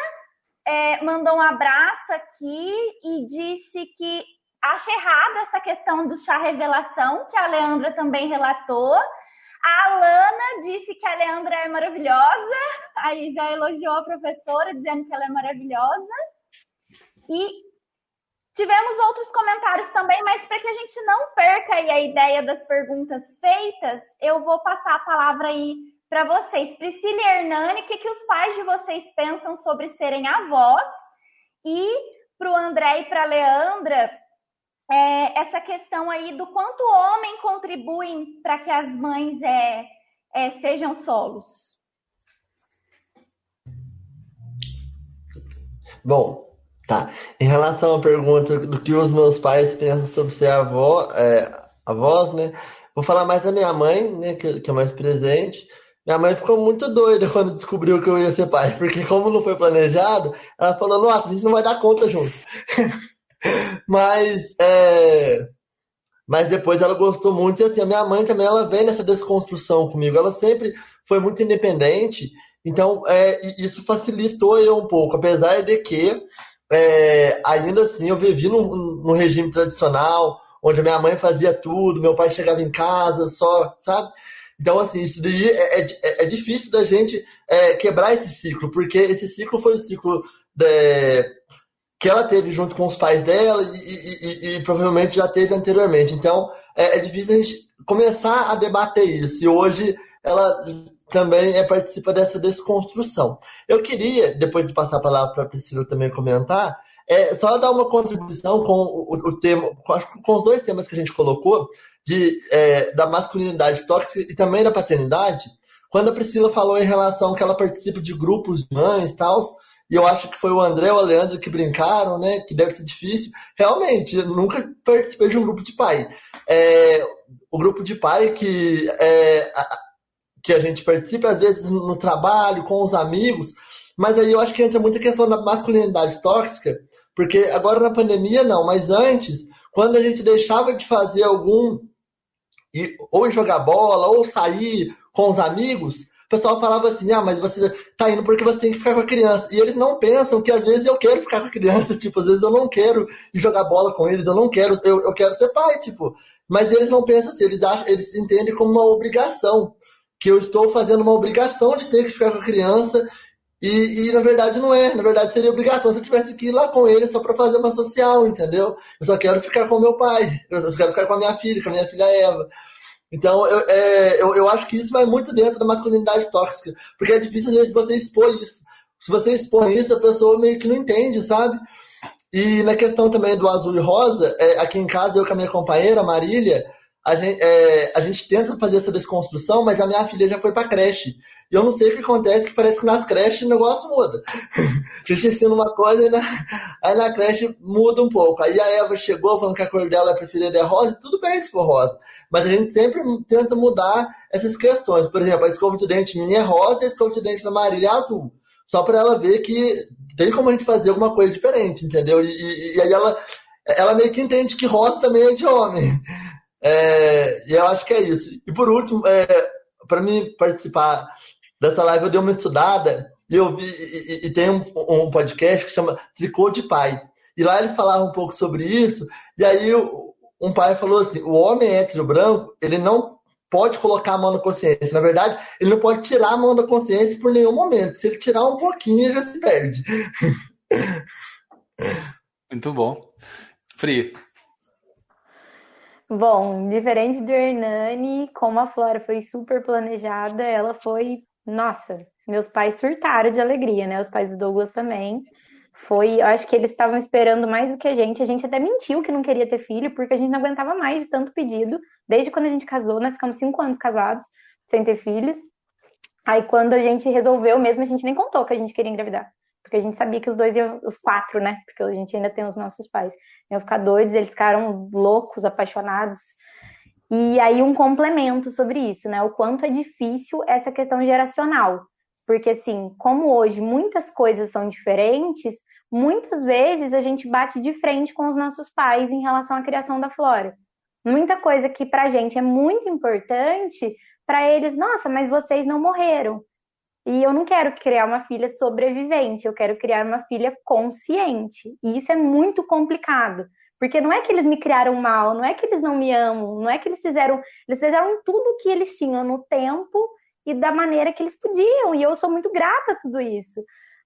é, mandou um abraço aqui e disse que acha errada essa questão do chá revelação, que a Leandra também relatou. A Alana disse que a Leandra é maravilhosa, aí já elogiou a professora, dizendo que ela é maravilhosa. E tivemos outros comentários também, mas para que a gente não perca a ideia das perguntas feitas, eu vou passar a palavra aí para vocês. Priscila e Hernani, o que, que os pais de vocês pensam sobre serem avós? E para o André e para a Leandra, é, essa questão aí do quanto o homem contribuem para que as mães é, é, sejam solos. Bom, tá. Em relação à pergunta do que os meus pais pensam sobre ser avó, é, avós, né? Vou falar mais da minha mãe, né? Que, que é mais presente. Minha mãe ficou muito doida quando descobriu que eu ia ser pai, porque como não foi planejado, ela falou, nossa, a gente não vai dar conta junto. mas, é... mas depois ela gostou muito, e assim, a minha mãe também, ela vem nessa desconstrução comigo, ela sempre foi muito independente, então é, isso facilitou eu um pouco, apesar de que é, ainda assim eu vivi num, regime tradicional, onde a minha mãe fazia tudo, meu pai chegava em casa só, sabe? Então, assim, isso daí é, é, é difícil da gente é, quebrar esse ciclo, porque esse ciclo foi o ciclo de, que ela teve junto com os pais dela e, e, e, provavelmente já teve anteriormente. Então, é, é, difícil a gente começar a debater isso. E hoje ela também é, participa dessa desconstrução. Eu queria, depois de passar a palavra para a Priscila também comentar, é, só dar uma contribuição com o, o tema, com, com os dois temas que a gente colocou, de, é, da masculinidade tóxica e também da paternidade, quando a Priscila falou em relação que ela participa de grupos de mães e tal, e eu acho que foi o André ou a Leandro que brincaram, né, que deve ser difícil. Realmente, eu nunca participei de um grupo de pai. É, o grupo de pai que, é, a, que a gente participa, às vezes no trabalho, com os amigos, mas aí eu acho que entra muita questão da masculinidade tóxica, porque agora na pandemia não, mas antes, quando a gente deixava de fazer algum ou jogar bola, ou sair com os amigos, o pessoal falava assim, ah, mas você tá indo porque você tem que ficar com a criança. E eles não pensam que às vezes eu quero ficar com a criança, tipo, às vezes eu não quero jogar bola com eles, eu não quero, eu, eu quero ser pai, tipo. Mas eles não pensam assim, eles, acham, eles entendem como uma obrigação. Que eu estou fazendo uma obrigação de ter que ficar com a criança e, e, na verdade não é, na verdade seria obrigação se eu tivesse que ir lá com ele só para fazer uma social, entendeu? Eu só quero ficar com meu pai, eu só quero ficar com a minha filha, com a minha filha Eva. Então eu, é, eu, eu acho que isso vai muito dentro da masculinidade tóxica, porque é difícil às vezes você expor isso. Se você expõe isso, a pessoa meio que não entende, sabe? E na questão também do azul e rosa, é, aqui em casa eu com a minha companheira, Marília, a gente, é, a gente tenta fazer essa desconstrução, mas a minha filha já foi pra creche. E eu não sei o que acontece, que parece que nas creches o negócio muda. a gente ensina uma coisa e na, aí na creche muda um pouco. Aí a Eva chegou falando que a cor dela preferida é rosa, tudo bem se for rosa. Mas a gente sempre tenta mudar essas questões. Por exemplo, a escova de dente minha é rosa e a escova de dente da Marília é azul. Só para ela ver que tem como a gente fazer alguma coisa diferente, entendeu? E, e, e aí ela, ela meio que entende que rosa também é de homem. É, e eu acho que é isso. E por último, é, para mim participar dessa live, eu dei uma estudada e eu vi e, e tem um, um, podcast que chama Tricô de Pai. E lá eles falavam um pouco sobre isso. E aí um pai falou assim: o homem hétero branco, ele não pode colocar a mão na consciência. Na verdade, ele não pode tirar a mão da consciência por nenhum momento. Se ele tirar um pouquinho, ele já se perde. Muito bom. Fri. Bom, diferente do Hernani, como a Flora foi super planejada, ela foi, nossa, meus pais surtaram de alegria, né? Os pais do Douglas também. Foi, eu acho que eles estavam esperando mais do que a gente. A gente até mentiu que não queria ter filho, porque a gente não aguentava mais de tanto pedido. Desde quando a gente casou, nós ficamos cinco anos casados, sem ter filhos. Aí quando a gente resolveu mesmo, a gente nem contou que a gente queria engravidar. Porque a gente sabia que os dois iam, os quatro, né? Porque a gente ainda tem os nossos pais. Iam ficar doidos, eles ficaram loucos, apaixonados. E aí um complemento sobre isso, né? O quanto é difícil essa questão geracional. Porque assim, como hoje muitas coisas são diferentes, muitas vezes a gente bate de frente com os nossos pais em relação à criação da flora. Muita coisa que pra gente é muito importante, para eles, nossa, mas vocês não morreram. E eu não quero criar uma filha sobrevivente, eu quero criar uma filha consciente. E isso é muito complicado. Porque não é que eles me criaram mal, não é que eles não me amam, não é que eles fizeram. Eles fizeram tudo o que eles tinham no tempo e da maneira que eles podiam. E eu sou muito grata a tudo isso.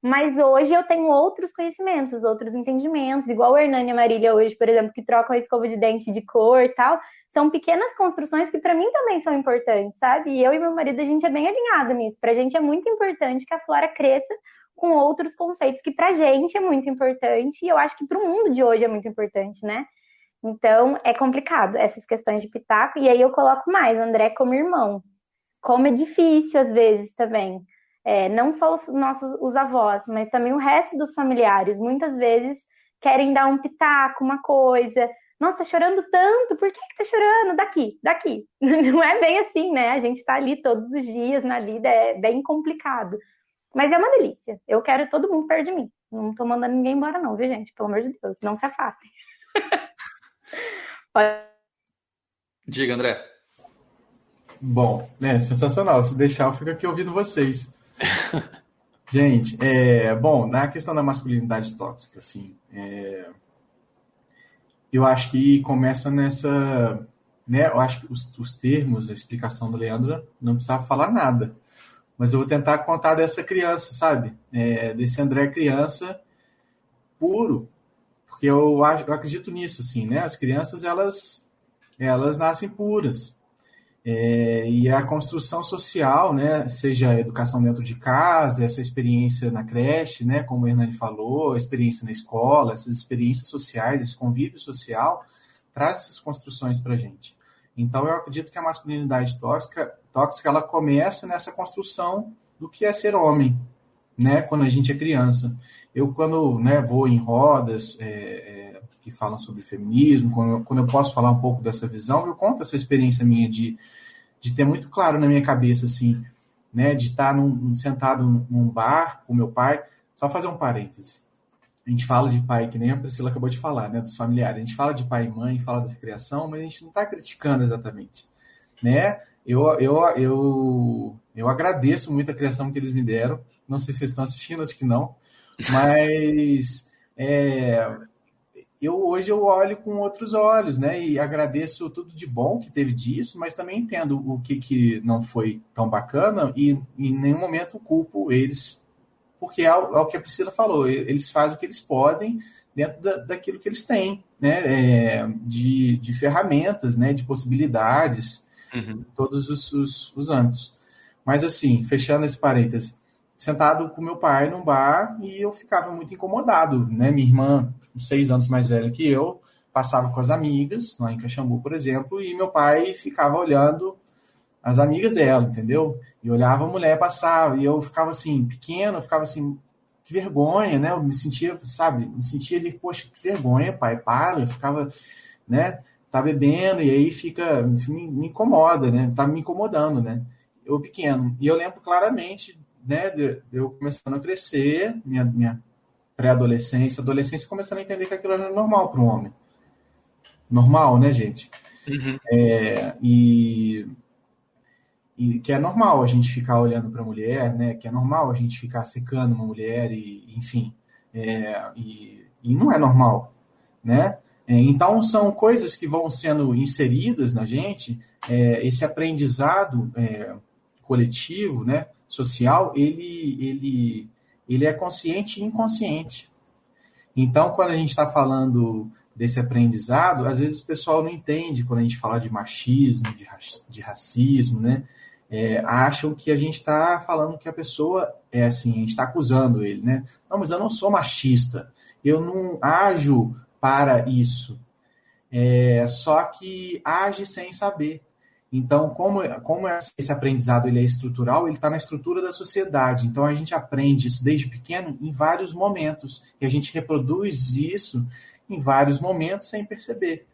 Mas hoje eu tenho outros conhecimentos, outros entendimentos, igual o Hernani e a Marília hoje, por exemplo, que trocam a escova de dente de cor e tal. São pequenas construções que para mim também são importantes, sabe? E eu e meu marido, a gente é bem alinhado nisso. Pra gente é muito importante que a Flora cresça com outros conceitos que pra gente é muito importante e eu acho que pro mundo de hoje é muito importante, né? Então, é complicado essas questões de pitaco. E aí eu coloco mais, André como irmão. Como é difícil às vezes também é, não só os nossos os avós, mas também o resto dos familiares, muitas vezes querem dar um pitaco, uma coisa. Nossa, tá chorando tanto, por que, que tá chorando? Daqui, daqui. Não é bem assim, né? A gente tá ali todos os dias na lida, é bem complicado. Mas é uma delícia. Eu quero todo mundo perto de mim. Não tô mandando ninguém embora, não, viu, gente? Pelo amor de Deus, não se afastem. Diga, André. Bom, é sensacional. Se deixar, eu fico aqui ouvindo vocês. Gente, é, bom, na questão da masculinidade tóxica, assim, é, eu acho que começa nessa, né, eu acho que os, os termos, a explicação do Leandro, não precisava falar nada, mas eu vou tentar contar dessa criança, sabe, é, desse André criança puro, porque eu, eu acredito nisso, assim, né, as crianças, elas, elas nascem puras, é, e a construção social, né, seja a educação dentro de casa, essa experiência na creche, né, como o Hernani falou, a experiência na escola, essas experiências sociais, esse convívio social, traz essas construções para a gente. Então, eu acredito que a masculinidade tóxica, tóxica ela começa nessa construção do que é ser homem, né, quando a gente é criança. Eu, quando né, vou em rodas é, é, que falam sobre feminismo, quando eu, quando eu posso falar um pouco dessa visão, eu conto essa experiência minha de de ter muito claro na minha cabeça, assim, né, de estar num, sentado num bar com meu pai. Só fazer um parêntese. A gente fala de pai, que nem a Priscila acabou de falar, né, dos familiares. A gente fala de pai e mãe, fala dessa criação, mas a gente não está criticando exatamente, né? Eu, eu, eu, eu agradeço muito a criação que eles me deram. Não sei se vocês estão assistindo, acho que não. Mas é, eu hoje eu olho com outros olhos, né? E agradeço tudo de bom que teve disso, mas também entendo o que, que não foi tão bacana e em nenhum momento culpo eles, porque é o, é que a Priscila falou, eles fazem o que eles podem dentro da, daquilo que eles têm, né? É, de, de ferramentas, né? De possibilidades, uhum. todos os, os, os âmbitos. Mas assim, fechando esse parêntese, sentado com meu pai num bar e eu ficava muito incomodado, né? Minha irmã, seis anos mais velha que eu, passava com as amigas, lá em Caxambu, por exemplo, e meu pai ficava olhando as amigas dela, entendeu? E olhava a mulher passar, e eu ficava assim, pequeno, ficava assim, que vergonha, né? Eu me sentia, sabe, me sentia ali, poxa, que vergonha, pai, para, eu ficava, né? Tá bebendo, e aí fica, me incomoda, né? Tá me incomodando, né? Eu pequeno. E eu lembro claramente né, eu começando a crescer, minha, minha pré-adolescência, adolescência, começando a entender que aquilo era normal para um homem. Normal, né, gente? Uhum. É, e, e que é normal a gente ficar olhando para a mulher, né? Que é normal a gente ficar secando uma mulher e, enfim, é, e, e não é normal, né? É, então, são coisas que vão sendo inseridas na gente, é, esse aprendizado é, coletivo, né, social, ele, ele, ele é consciente e inconsciente. Então, quando a gente está falando desse aprendizado, às vezes o pessoal não entende quando a gente fala de machismo, de, de racismo, né? É, acham que a gente está falando que a pessoa é assim, a gente está acusando ele, né? Não, mas eu não sou machista, eu não ajo para isso. É, só que age sem saber. Então, como, como esse aprendizado ele é estrutural, ele está na estrutura da sociedade. Então, a gente aprende isso desde pequeno em vários momentos. E a gente reproduz isso em vários momentos sem perceber.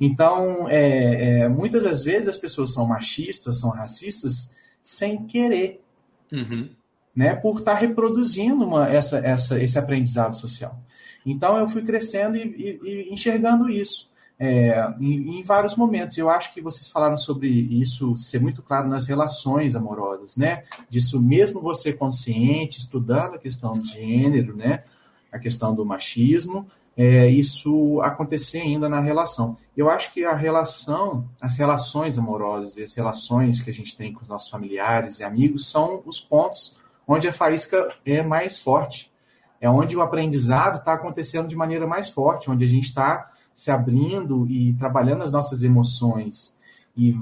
Então, é, é, muitas das vezes as pessoas são machistas, são racistas, sem querer. Uhum. Né, por estar tá reproduzindo uma, essa, essa, esse aprendizado social. Então, eu fui crescendo e, e, e enxergando isso é, em, em, vários momentos. Eu acho que vocês falaram sobre isso ser muito claro nas relações amorosas, né? Disso mesmo você consciente, estudando a questão do gênero, né? A questão do machismo, é, isso acontecer ainda na relação. Eu acho que a relação, as relações amorosas e as relações que a gente tem com os nossos familiares e amigos são os pontos onde a faísca é mais forte. É onde o aprendizado está acontecendo de maneira mais forte, onde a gente está se abrindo e trabalhando as nossas emoções e,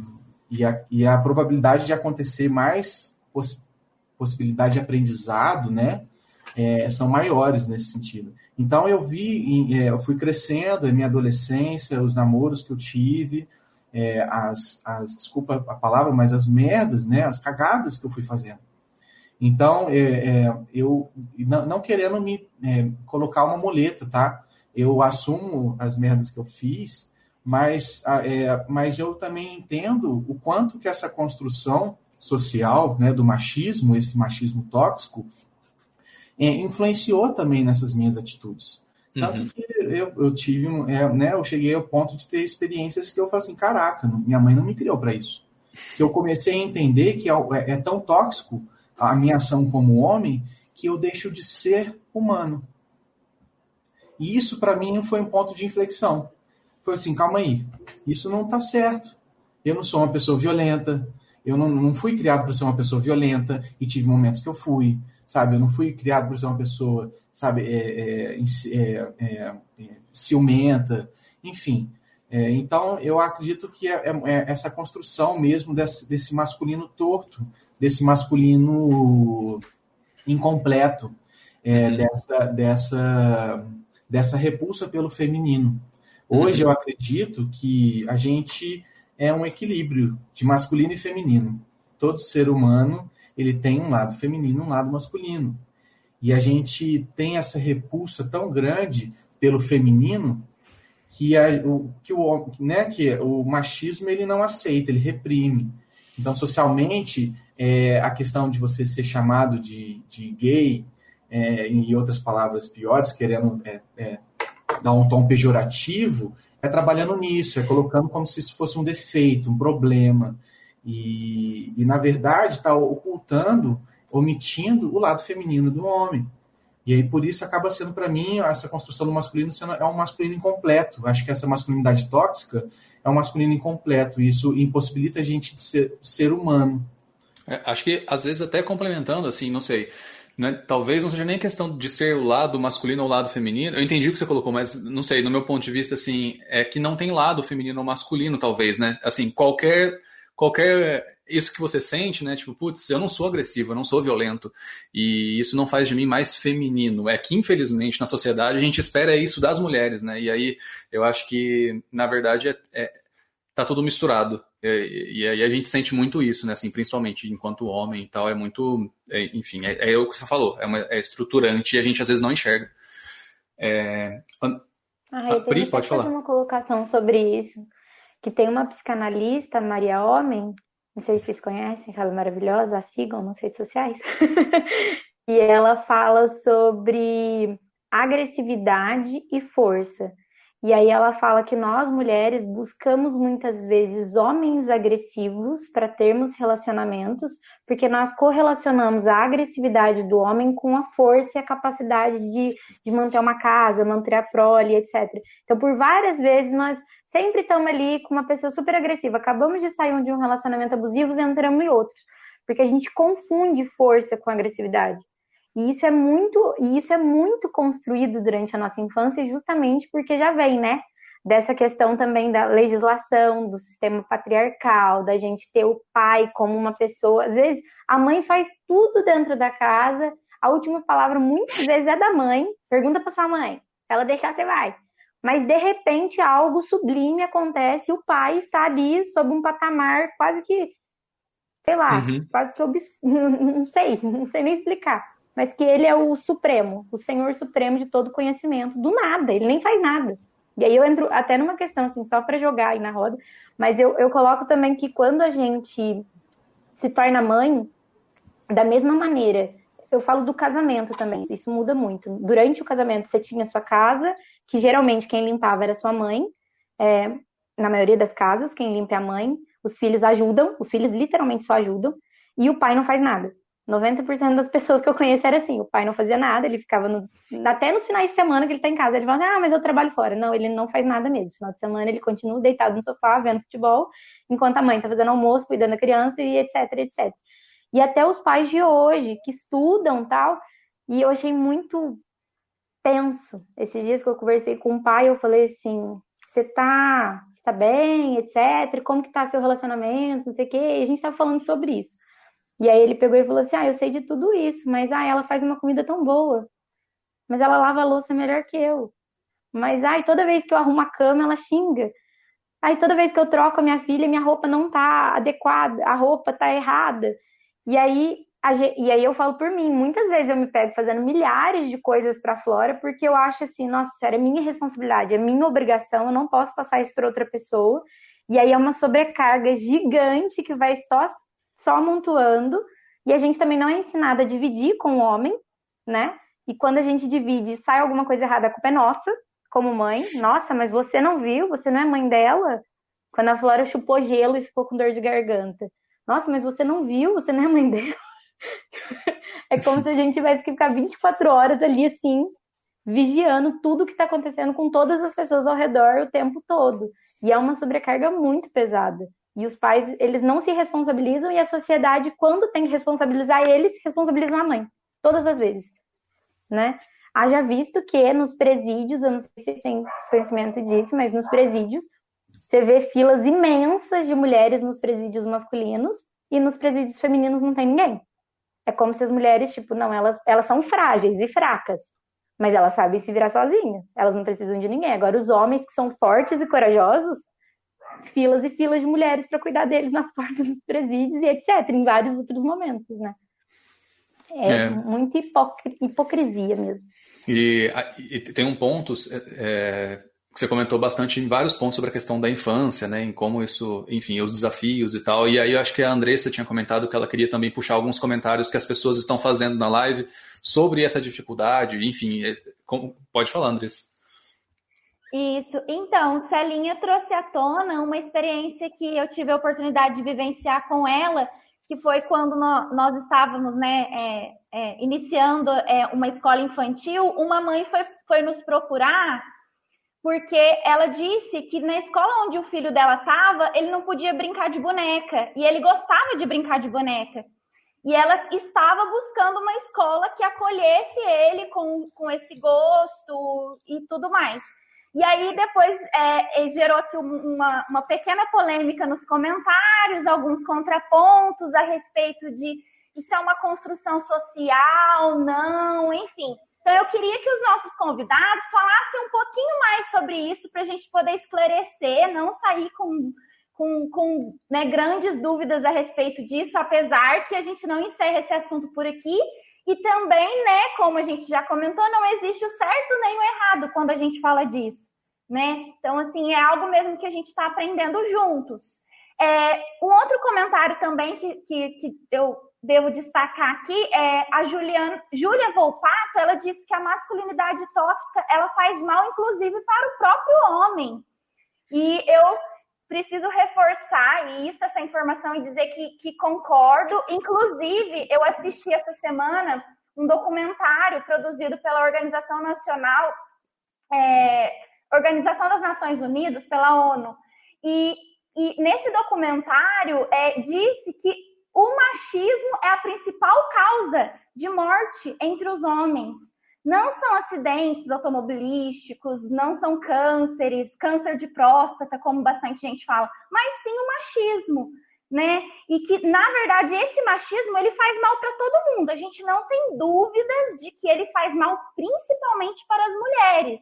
e, a, e a probabilidade de acontecer mais poss, possibilidade de aprendizado, né, é, são maiores nesse sentido. Então eu vi, é, eu fui crescendo em minha adolescência, os namoros que eu tive, é, as, as, desculpa a palavra, mas as merdas, né, as cagadas que eu fui fazendo. Então, é, é, eu, não, não, querendo me é, colocar uma muleta, tá? Eu assumo as merdas que eu fiz, mas, é, mas eu também entendo o quanto que essa construção social né, do machismo, esse machismo tóxico, é, influenciou também nessas minhas atitudes. Tanto uhum. que eu, eu tive, é, né, eu cheguei ao ponto de ter experiências que eu falei assim, caraca, minha mãe não me criou para isso. Que eu comecei a entender que é, é, é tão tóxico a minha ação como homem que eu deixo de ser humano. E isso, para mim, foi um ponto de inflexão. Foi assim: calma aí, isso não está certo. Eu não sou uma pessoa violenta, eu não, não fui criado para ser uma pessoa violenta, e tive momentos que eu fui, sabe? Eu não fui criado para ser uma pessoa, sabe, é, é, é, é, é ciumenta, enfim. É, então, eu acredito que é, essa construção mesmo desse, desse masculino torto, desse masculino incompleto, uhum. dessa, dessa dessa repulsa pelo feminino. Hoje eu acredito que a gente é um equilíbrio de masculino e feminino. Todo ser humano ele tem um lado feminino, um lado masculino. E a gente tem essa repulsa tão grande pelo feminino que, a, o, que, o, né, que o machismo ele não aceita, ele reprime. Então, socialmente, é, a questão de você ser chamado de, de gay, é, em outras palavras piores, querendo é, é, dar um tom pejorativo, é trabalhando nisso, é colocando como se isso fosse um defeito, um problema. E, e na verdade, está ocultando, omitindo o lado feminino do homem. E aí, por isso, acaba sendo, para mim, essa construção do masculino sendo, é um masculino incompleto. Acho que essa masculinidade tóxica é um masculino incompleto. E isso impossibilita a gente de ser, de ser humano. É, acho que, às vezes, até complementando, assim, não sei né, talvez não seja nem questão de ser o lado masculino ou o lado feminino. Eu entendi o que você colocou, mas não sei, no meu ponto de vista, assim, é que não tem lado feminino ou masculino, talvez, né? Assim, qualquer. qualquer isso que você sente, né? Tipo, putz, eu não sou agressivo, eu não sou violento. E isso não faz de mim mais feminino. É que, infelizmente, na sociedade, a gente espera isso das mulheres, né? E aí eu acho que, na verdade, é, é tá tudo misturado. E, aí a gente sente muito isso, né? Assim, principalmente enquanto homem e tal, é muito. É, enfim, é, é, o que você falou, é, uma, é estruturante e a gente às vezes não enxerga. É... Ah, eu Pri, pode falar. uma colocação sobre isso. Que tem uma psicanalista, Maria Homem, não sei se vocês conhecem, ela é maravilhosa, a sigam nas redes sociais. e ela fala sobre agressividade e força. E aí ela fala que nós mulheres buscamos muitas vezes homens agressivos para termos relacionamentos, porque nós correlacionamos a agressividade do homem com a força e a capacidade de, de manter uma casa, manter a prole, etc. Então, por várias vezes, nós sempre estamos ali com uma pessoa super agressiva. Acabamos de sair de um relacionamento abusivo e entramos em outros, porque a gente confunde força com agressividade. E isso é muito, e isso é muito construído durante a nossa infância, justamente porque já vem, né? Dessa questão também da legislação, do sistema patriarcal, da gente ter o pai como uma pessoa. Às vezes a mãe faz tudo dentro da casa, a última palavra muitas vezes é da mãe. Pergunta para sua mãe, se ela deixar, você vai. Mas de repente algo sublime acontece, e o pai está ali sob um patamar quase que, sei lá, uhum. quase que obs... não sei, não sei nem explicar mas que ele é o supremo, o Senhor supremo de todo conhecimento, do nada, ele nem faz nada. E aí eu entro até numa questão, assim, só para jogar aí na roda, mas eu, eu coloco também que quando a gente se torna mãe, da mesma maneira, eu falo do casamento também, isso muda muito. Durante o casamento, você tinha sua casa, que geralmente quem limpava era sua mãe, é, na maioria das casas, quem limpa é a mãe, os filhos ajudam, os filhos literalmente só ajudam, e o pai não faz nada. 90% das pessoas que eu conheço era assim, o pai não fazia nada, ele ficava no, até nos finais de semana que ele tá em casa, ele fala assim, ah, mas eu trabalho fora. Não, ele não faz nada mesmo. Final de semana ele continua deitado no sofá, vendo futebol, enquanto a mãe tá fazendo almoço, cuidando da criança e etc, etc. E até os pais de hoje, que estudam tal, e eu achei muito tenso. Esses dias que eu conversei com o pai, eu falei assim, você tá, tá bem, etc, como que tá seu relacionamento, não sei o quê, e a gente tava falando sobre isso. E aí ele pegou e falou assim: Ah, eu sei de tudo isso, mas ah, ela faz uma comida tão boa. Mas ela lava a louça melhor que eu. Mas ai, toda vez que eu arrumo a cama, ela xinga. Aí toda vez que eu troco a minha filha, minha roupa não tá adequada, a roupa tá errada. E aí, a, e aí eu falo por mim, muitas vezes eu me pego fazendo milhares de coisas para Flora, porque eu acho assim, nossa, sério, é minha responsabilidade, é minha obrigação, eu não posso passar isso para outra pessoa. E aí é uma sobrecarga gigante que vai só só amontoando, e a gente também não é ensinada a dividir com o homem, né? E quando a gente divide sai alguma coisa errada, a culpa é nossa, como mãe. Nossa, mas você não viu? Você não é mãe dela? Quando a Flora chupou gelo e ficou com dor de garganta. Nossa, mas você não viu? Você não é mãe dela? é como se a gente tivesse que ficar 24 horas ali, assim, vigiando tudo que está acontecendo com todas as pessoas ao redor o tempo todo. E é uma sobrecarga muito pesada. E os pais, eles não se responsabilizam e a sociedade, quando tem que responsabilizar eles, responsabilizam a mãe. Todas as vezes, né? Haja visto que nos presídios, eu não sei se vocês têm conhecimento disso, mas nos presídios, você vê filas imensas de mulheres nos presídios masculinos e nos presídios femininos não tem ninguém. É como se as mulheres, tipo, não, elas, elas são frágeis e fracas, mas elas sabem se virar sozinhas, elas não precisam de ninguém. Agora, os homens que são fortes e corajosos, filas e filas de mulheres para cuidar deles nas portas dos presídios e etc., em vários outros momentos, né? É, é. muita hipocr hipocrisia mesmo. E, e, tem um ponto é, que você comentou bastante em vários pontos sobre a questão da infância, né? Em como isso, enfim, os desafios e tal. E aí eu acho que a Andressa tinha comentado que ela queria também puxar alguns comentários que as pessoas estão fazendo na live sobre essa dificuldade. Enfim, é, pode falar, Andressa. Isso. Então, Celinha trouxe à tona uma experiência que eu tive a oportunidade de vivenciar com ela, que foi quando nós estávamos né, é, é, iniciando é, uma escola infantil. Uma mãe foi, foi nos procurar porque ela disse que na escola onde o filho dela estava, ele não podia brincar de boneca e ele gostava de brincar de boneca. E ela estava buscando uma escola que acolhesse ele com, com esse gosto e tudo mais. E aí depois é, gerou aqui uma, uma pequena polêmica nos comentários, alguns contrapontos a respeito de isso é uma construção social, não, enfim. Então eu queria que os nossos convidados falassem um pouquinho mais sobre isso para a gente poder esclarecer, não sair com, com, com né, grandes dúvidas a respeito disso, apesar que a gente não encerra esse assunto por aqui e também, né, como a gente já comentou, não existe o certo nem o errado quando a gente fala disso, né? Então, assim, é algo mesmo que a gente está aprendendo juntos. É, um outro comentário também que, que, que eu devo destacar aqui é a Juliana, Júlia Volpato, ela disse que a masculinidade tóxica ela faz mal, inclusive, para o próprio homem. E eu preciso reforçar isso, essa informação e dizer que, que concordo. Inclusive, eu assisti essa semana um documentário produzido pela Organização Nacional, é, Organização das Nações Unidas, pela ONU. E, e nesse documentário é, disse que o machismo é a principal causa de morte entre os homens. Não são acidentes automobilísticos, não são cânceres, câncer de próstata, como bastante gente fala, mas sim o machismo, né? E que, na verdade, esse machismo ele faz mal para todo mundo. A gente não tem dúvidas de que ele faz mal principalmente para as mulheres.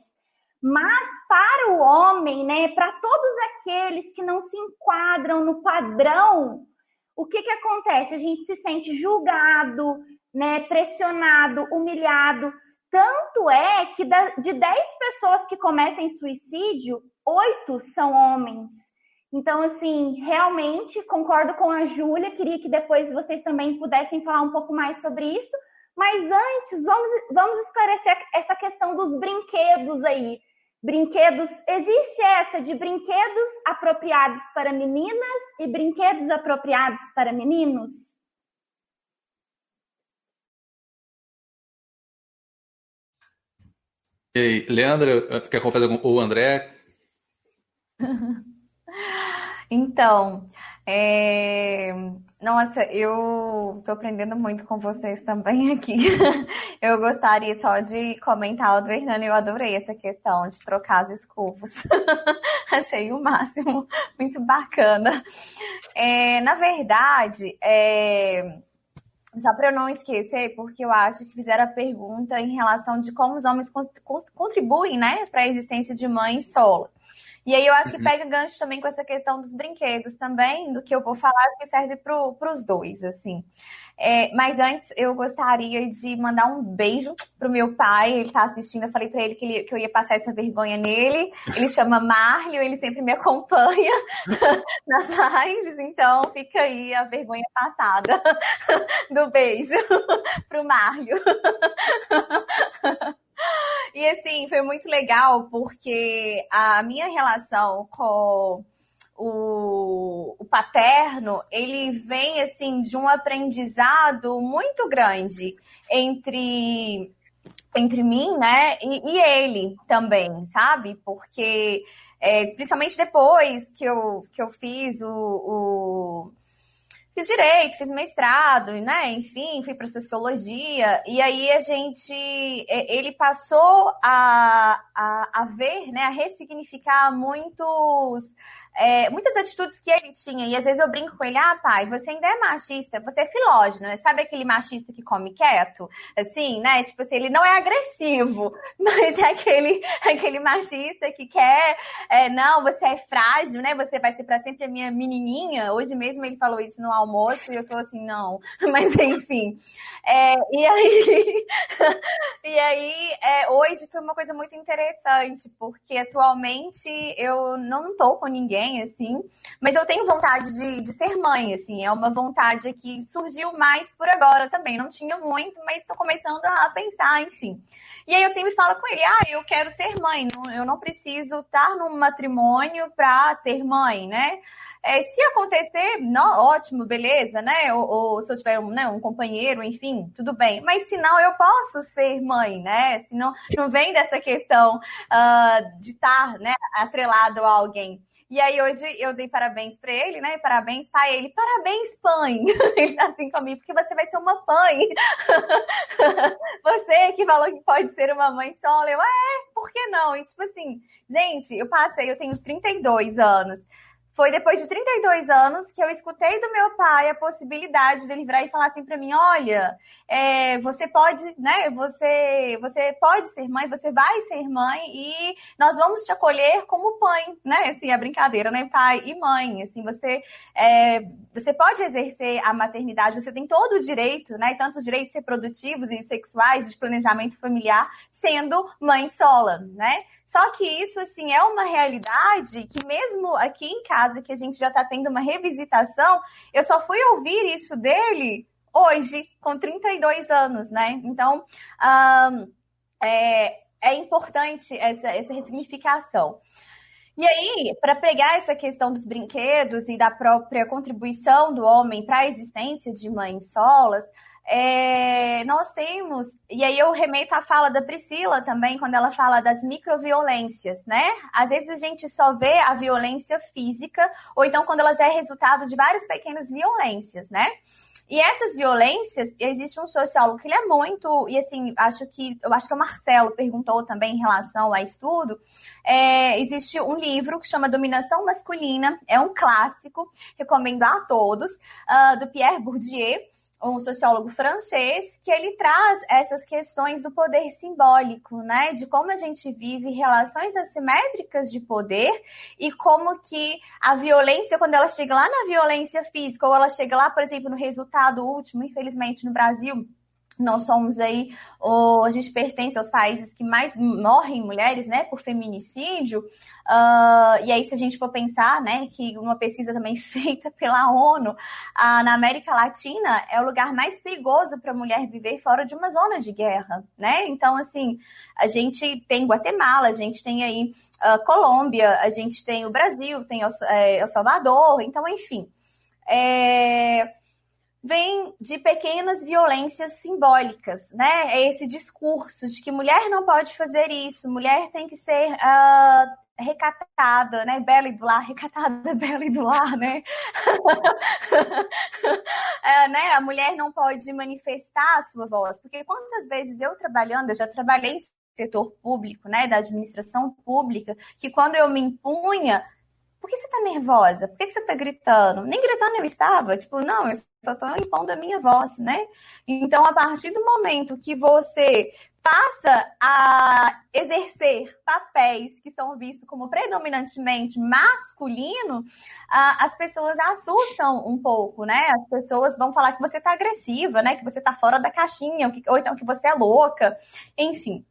Mas para o homem, né, para todos aqueles que não se enquadram no padrão, o que, que acontece? A gente se sente julgado, né, pressionado, humilhado. Tanto é que de 10 pessoas que cometem suicídio, oito são homens. Então, assim, realmente concordo com a Júlia, queria que depois vocês também pudessem falar um pouco mais sobre isso. Mas antes, vamos, vamos esclarecer essa questão dos brinquedos aí. Brinquedos, existe essa de brinquedos apropriados para meninas e brinquedos apropriados para meninos? E aí, Leandra, quer fazer algum, ou André? então, é... Nossa, eu tô aprendendo muito com vocês também aqui. Eu gostaria só de comentar o do Hernando, eu adorei essa questão de trocar as escovas. Achei o máximo, muito bacana. É, na verdade, é... só para eu não esquecer, porque eu acho que fizeram a pergunta em relação de como os homens contribuem né, para a existência de mãe solo. E aí eu acho que uhum. pega gancho também com essa questão dos brinquedos também, do que eu vou falar, que serve para os dois, assim. É, mas antes eu gostaria de mandar um beijo pro meu pai, ele tá assistindo, eu falei para ele que, ele que, eu ia passar essa vergonha nele. Ele chama Marlio, ele sempre me acompanha nas lives, então fica aí a vergonha passada do beijo pro Marlio. E assim, foi muito legal porque a minha relação com o, o, paterno, ele vem assim de um aprendizado muito grande entre entre mim, né, e, e ele também, sabe? Porque é, principalmente depois que eu, que eu fiz o, o fiz direito, fiz mestrado, né? Enfim, fui para sociologia. E aí a gente, ele passou a, a, a ver, né? A ressignificar muitos é, muitas atitudes que ele tinha, e às vezes eu brinco com ele, ah, pai, você ainda é machista, você é filógeno, né? Sabe aquele machista que come quieto? Assim, né? Tipo assim, ele não é agressivo, mas é aquele, aquele machista que quer, é, não, você é frágil, né? Você vai ser para sempre a minha menininha. Hoje mesmo ele falou isso no almoço e eu tô assim, não. Mas enfim. É, e aí, e aí é, hoje foi uma coisa muito interessante, porque atualmente eu não tô com ninguém assim. Mas eu tenho vontade de, de ser mãe, assim. É uma vontade que surgiu mais por agora também. Não tinha muito, mas estou começando a pensar, enfim. E aí eu sempre falo com ele, ah, eu quero ser mãe. Eu não preciso estar num matrimônio para ser mãe, né? É, se acontecer, não, ótimo, beleza, né? Ou, ou se eu tiver um, né, um, companheiro, enfim, tudo bem. Mas se não, eu posso ser mãe, né? Se não, não vem dessa questão uh, de estar né, atrelado a alguém. E aí hoje eu dei parabéns para ele, né? Parabéns, pai. Ele, parabéns, pai. Ele tá assim comigo, porque você vai ser uma mãe. você que falou que pode ser uma mãe solo. Eu, é, por que não? E tipo assim, gente, eu passei, eu tenho 32 anos. Foi depois de 32 anos que eu escutei do meu pai a possibilidade de ele virar e falar assim para mim: olha, é, você pode, né? Você, você pode ser mãe, você vai ser mãe e nós vamos te acolher como mãe, né? Assim, a brincadeira, né? Pai e mãe. Assim, você, é, você pode exercer a maternidade, você tem todo o direito, né? Tanto os direitos reprodutivos e sexuais, de planejamento familiar, sendo mãe sola, né? Só que isso, assim, é uma realidade que mesmo aqui em casa, que a gente já está tendo uma revisitação, eu só fui ouvir isso dele hoje, com 32 anos, né? Então, um, é, é importante essa, essa ressignificação. E aí, para pegar essa questão dos brinquedos e da própria contribuição do homem para a existência de mães solas, é, nós temos, e aí eu remeto à fala da Priscila também, quando ela fala das microviolências, né? Às vezes a gente só vê a violência física, ou então quando ela já é resultado de várias pequenas violências, né? E essas violências, existe um sociólogo que ele é muito, e assim, acho que, eu acho que o Marcelo perguntou também em relação a estudo, é, existe um livro que chama Dominação Masculina, é um clássico, recomendo a todos, uh, do Pierre Bourdieu, um sociólogo francês, que ele traz essas questões do poder simbólico, né? De como a gente vive relações assimétricas de poder e como que a violência, quando ela chega lá na violência física, ou ela chega lá, por exemplo, no resultado último, infelizmente no Brasil, nós somos aí, ou a gente pertence aos países que mais morrem mulheres, né, por feminicídio. Uh, e aí, se a gente for pensar, né, que uma pesquisa também feita pela ONU, uh, na América Latina é o lugar mais perigoso para a mulher viver fora de uma zona de guerra, né? Então, assim, a gente tem Guatemala, a gente tem aí uh, Colômbia, a gente tem o Brasil, tem El, é, Salvador, então, enfim. É vem de pequenas violências simbólicas, né? É esse discurso de que mulher não pode fazer isso, mulher tem que ser uh, recatada, né? Bela e do lar, recatada, bela e do lar, né? é, né? A mulher não pode manifestar a sua voz, porque quantas vezes eu trabalhando, eu já trabalhei setor público, né, da administração pública, que quando eu me impunha por que você tá nervosa? Por que, você tá gritando? Nem gritando eu estava, tipo, não, eu só tô impondo a minha voz, né? Então, a partir do momento que você passa a exercer papéis que são vistos como predominantemente masculino, as pessoas assustam um pouco, né? As pessoas vão falar que você tá agressiva, né? Que você tá fora da caixinha, ou então que você é louca, enfim.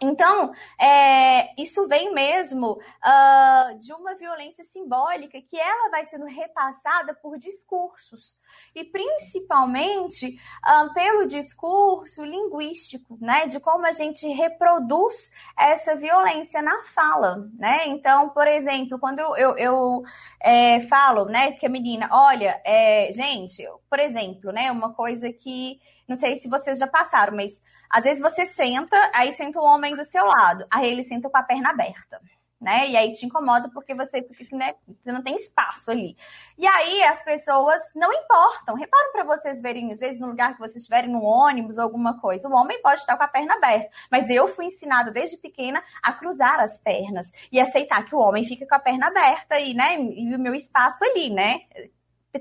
Então, é, isso vem mesmo uh, de uma violência simbólica que ela vai sendo repassada por discursos e principalmente uh, pelo discurso linguístico, né, de como a gente reproduz essa violência na fala, né? Então, por exemplo, quando eu, eu, eu é, falo, né, que a menina, olha, é, gente, por exemplo, né, uma coisa que não sei se vocês já passaram, mas às vezes você senta, aí senta um homem do seu lado, aí ele senta com a perna aberta. Né? E aí te incomoda porque você, porque, né, você não tem espaço ali. E aí as pessoas não importam. Reparam para vocês verem, às vezes, no lugar que vocês estiverem no ônibus ou alguma coisa. O homem pode estar com a perna aberta. Mas eu fui ensinada desde pequena a cruzar as pernas e aceitar que o homem fica com a perna aberta e, né, e o meu espaço ali, né?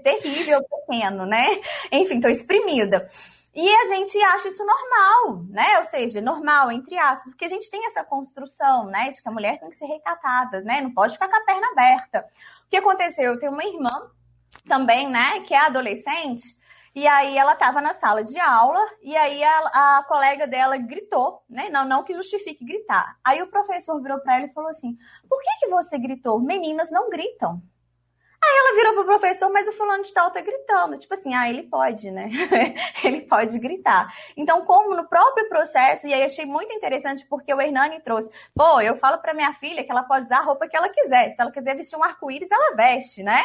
Terrível, pequeno, né? Enfim, tô exprimida. E a gente acha isso normal, né? Ou seja, normal, entre aspas, porque a gente tem essa construção, né, de que a mulher tem que ser recatada, né? Não pode ficar com a perna aberta. O que aconteceu? Eu tenho uma irmã também, né, que é adolescente, e aí ela estava na sala de aula, e aí a, a, colega dela gritou, né? Não, não que justifique gritar. Aí o professor virou para ela e falou assim: por que, que você gritou? Meninas não gritam. Aí ela virou pro professor, mas o fulano de tal tá gritando. Tipo assim, ah, ele pode, né? ele pode gritar. Então, como no próprio processo, e aí achei muito interessante porque o Hernani trouxe, pô, eu falo pra minha filha que ela pode usar a roupa que ela quiser. Se ela quiser vestir um arco-íris, ela veste, né?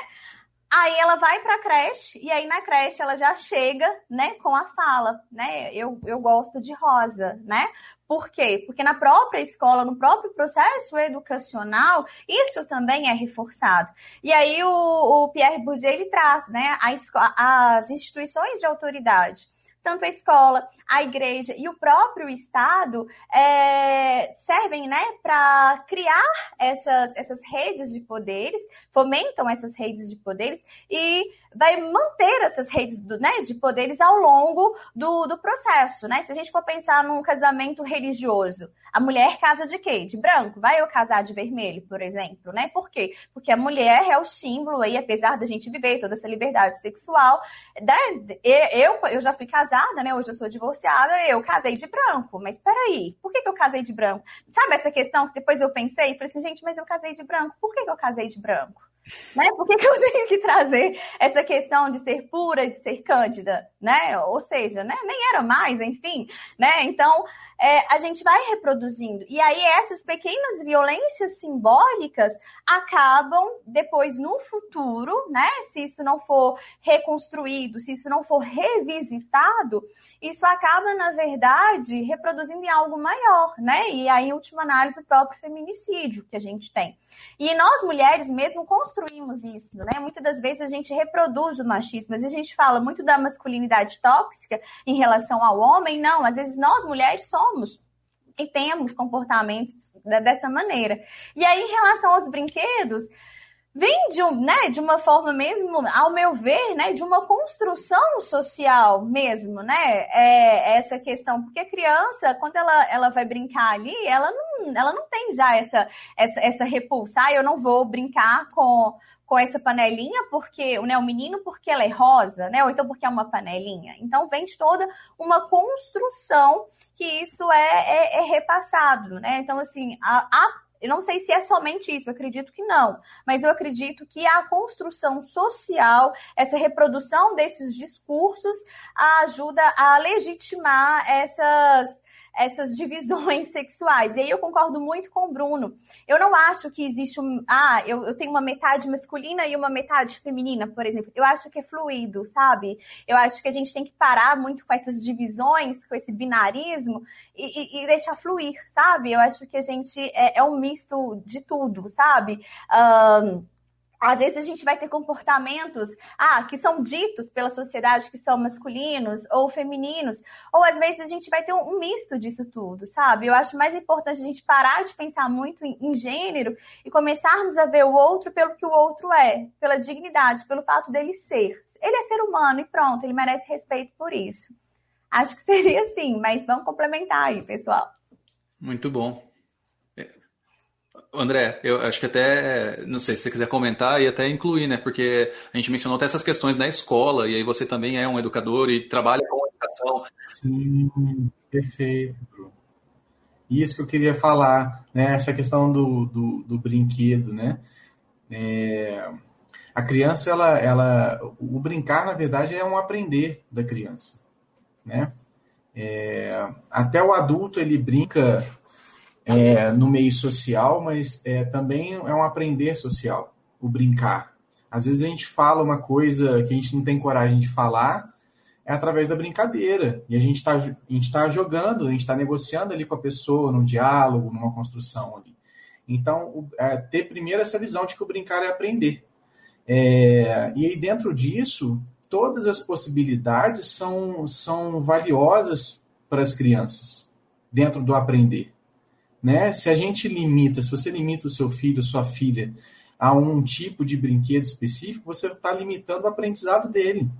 Aí ela vai para a creche e aí na creche ela já chega, né, com a fala, né? Eu, eu gosto de rosa, né? Por quê? Porque na própria escola, no próprio processo educacional, isso também é reforçado. E aí o, o Pierre Bourdieu ele traz, né, a, as instituições de autoridade tanto a escola, a igreja e o próprio Estado é, servem né, para criar essas, essas redes de poderes, fomentam essas redes de poderes e vai manter essas redes do, né, de poderes ao longo do, do processo. Né? Se a gente for pensar num casamento religioso, a mulher casa de quê? De branco. Vai eu casar de vermelho, por exemplo, né? Por quê? Porque a mulher é o símbolo aí, apesar da gente viver toda essa liberdade sexual. Né? Eu, eu já fui casada, né? Hoje eu sou divorciada, eu casei de branco. Mas peraí, por que, que eu casei de branco? Sabe essa questão que depois eu pensei e falei assim, gente, mas eu casei de branco. Por que, que eu casei de branco? Né? Por que, que eu tenho que trazer essa questão de ser pura, de ser cândida, né? Ou seja, né? nem era mais, enfim, né? Então, é, a gente vai reproduzindo. E aí, essas pequenas violências simbólicas acabam depois no futuro, né? Se isso não for reconstruído, se isso não for revisitado, isso acaba, na verdade, reproduzindo em algo maior, né? E aí, em última análise, o próprio feminicídio que a gente tem. E nós, mulheres, mesmo construímos isso, né? Muitas das vezes a gente reproduz o machismo, mas a gente fala muito da masculinidade tóxica em relação ao homem, não, às vezes nós, mulheres, somos e temos comportamentos dessa maneira. E aí, em relação aos brinquedos, vem de, um, né, de uma forma mesmo, ao meu ver, né, de uma construção social mesmo, né, é, essa questão, porque a criança, quando ela, ela vai brincar ali, ela não, ela não tem já essa, essa, essa repulsa, ah, eu não vou brincar com, com essa panelinha porque né, o menino porque ela é rosa, né? Ou então porque é uma panelinha. Então vem de toda uma construção que isso é, é, é repassado, né? Então assim, a, a eu não sei se é somente isso, eu acredito que não, mas eu acredito que a construção social, essa reprodução desses discursos, ajuda a legitimar essas essas divisões sexuais. E aí eu concordo muito com o Bruno. Eu não acho que existe um. Ah, eu, eu tenho uma metade masculina e uma metade feminina, por exemplo. Eu acho que é fluido, sabe? Eu acho que a gente tem que parar muito com essas divisões, com esse binarismo e, e, e deixar fluir, sabe? Eu acho que a gente é, é um misto de tudo, sabe? Um, às vezes a gente vai ter comportamentos ah, que são ditos pela sociedade que são masculinos ou femininos, ou às vezes a gente vai ter um, misto disso tudo, sabe? Eu acho mais importante a gente parar de pensar muito em, em, gênero e começarmos a ver o outro pelo que o outro é, pela dignidade, pelo fato dele ser. Ele é ser humano e pronto, ele merece respeito por isso. Acho que seria assim, mas vamos complementar aí, pessoal. Muito bom. André, eu acho que até, não sei se você quiser comentar e até incluir, né? Porque a gente mencionou até essas questões na escola, e aí você também é um educador e trabalha com educação. Sim, perfeito, Bruno. Isso que eu queria falar, né? Essa questão do, do, do brinquedo, né? É, a criança, ela, ela, o brincar, na verdade, é um aprender da criança, né? É, até o adulto, ele brinca é, no meio social, mas é, também é um aprender social, o brincar. Às vezes a gente fala uma coisa que a gente não tem coragem de falar, é através da brincadeira. E a gente está tá jogando, a gente está negociando ali com a pessoa, num diálogo, numa construção ali. Então, é, ter primeiro essa visão de que o brincar é aprender. É, e aí, dentro disso, todas as possibilidades são, são valiosas para as crianças, dentro do aprender. Né? Se a gente limita, se você limita o seu filho, sua filha, a um tipo de brinquedo específico, você está limitando o aprendizado dele.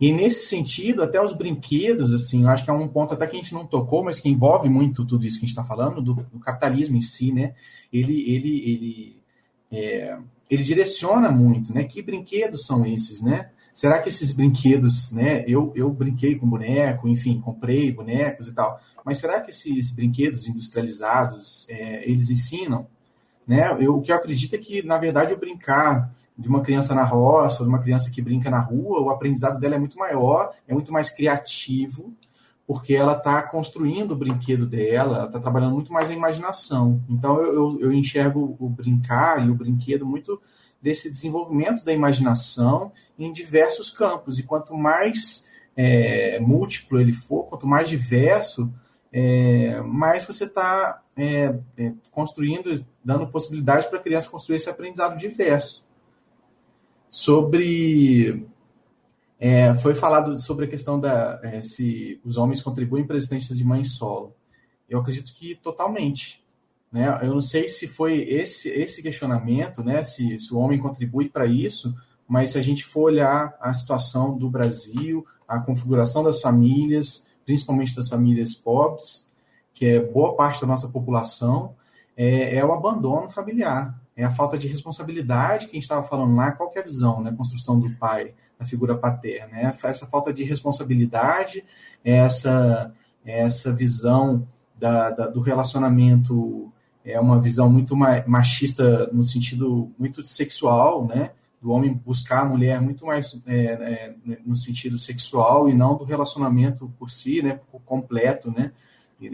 E nesse sentido, até os brinquedos, assim, eu acho que é um ponto até que a gente não tocou, mas que envolve muito tudo isso que a gente está falando, do, do, capitalismo em si, né? Ele, ele, ele, é, ele direciona muito, né? Que brinquedos são esses, né? Será que esses brinquedos, né? Eu, eu brinquei com boneco, enfim, comprei bonecos e tal, mas será que esses brinquedos industrializados é, eles ensinam? Né? Eu, o que eu acredito é que, na verdade, o brincar de uma criança na roça, de uma criança que brinca na rua, o aprendizado dela é muito maior, é muito mais criativo, porque ela está construindo o brinquedo dela, ela está trabalhando muito mais a imaginação. Então, eu, eu, eu enxergo o brincar e o brinquedo muito desse desenvolvimento da imaginação em diversos campos. E quanto mais é, múltiplo ele for, quanto mais diverso, é, mais você está é, é, construindo, dando possibilidade para a criança construir esse aprendizado diverso. Sobre. É, foi falado sobre a questão da é, se os homens contribuem para existências de mãe solo. Eu acredito que totalmente. Né? Eu não sei se foi esse, esse questionamento, né? se, se o homem contribui para isso, mas se a gente for olhar a situação do Brasil, a configuração das famílias, principalmente das famílias pobres, que é boa parte da nossa população, é, é o abandono familiar, é a falta de responsabilidade que a gente estava falando lá, qual é a visão, né? Construção do pai, da figura paterna, né? Essa falta de responsabilidade, essa, essa visão da, da, do relacionamento é uma visão muito machista no sentido muito sexual, né? Do homem buscar a mulher muito mais é, é, no sentido sexual e não do relacionamento por si, né? Completo, né?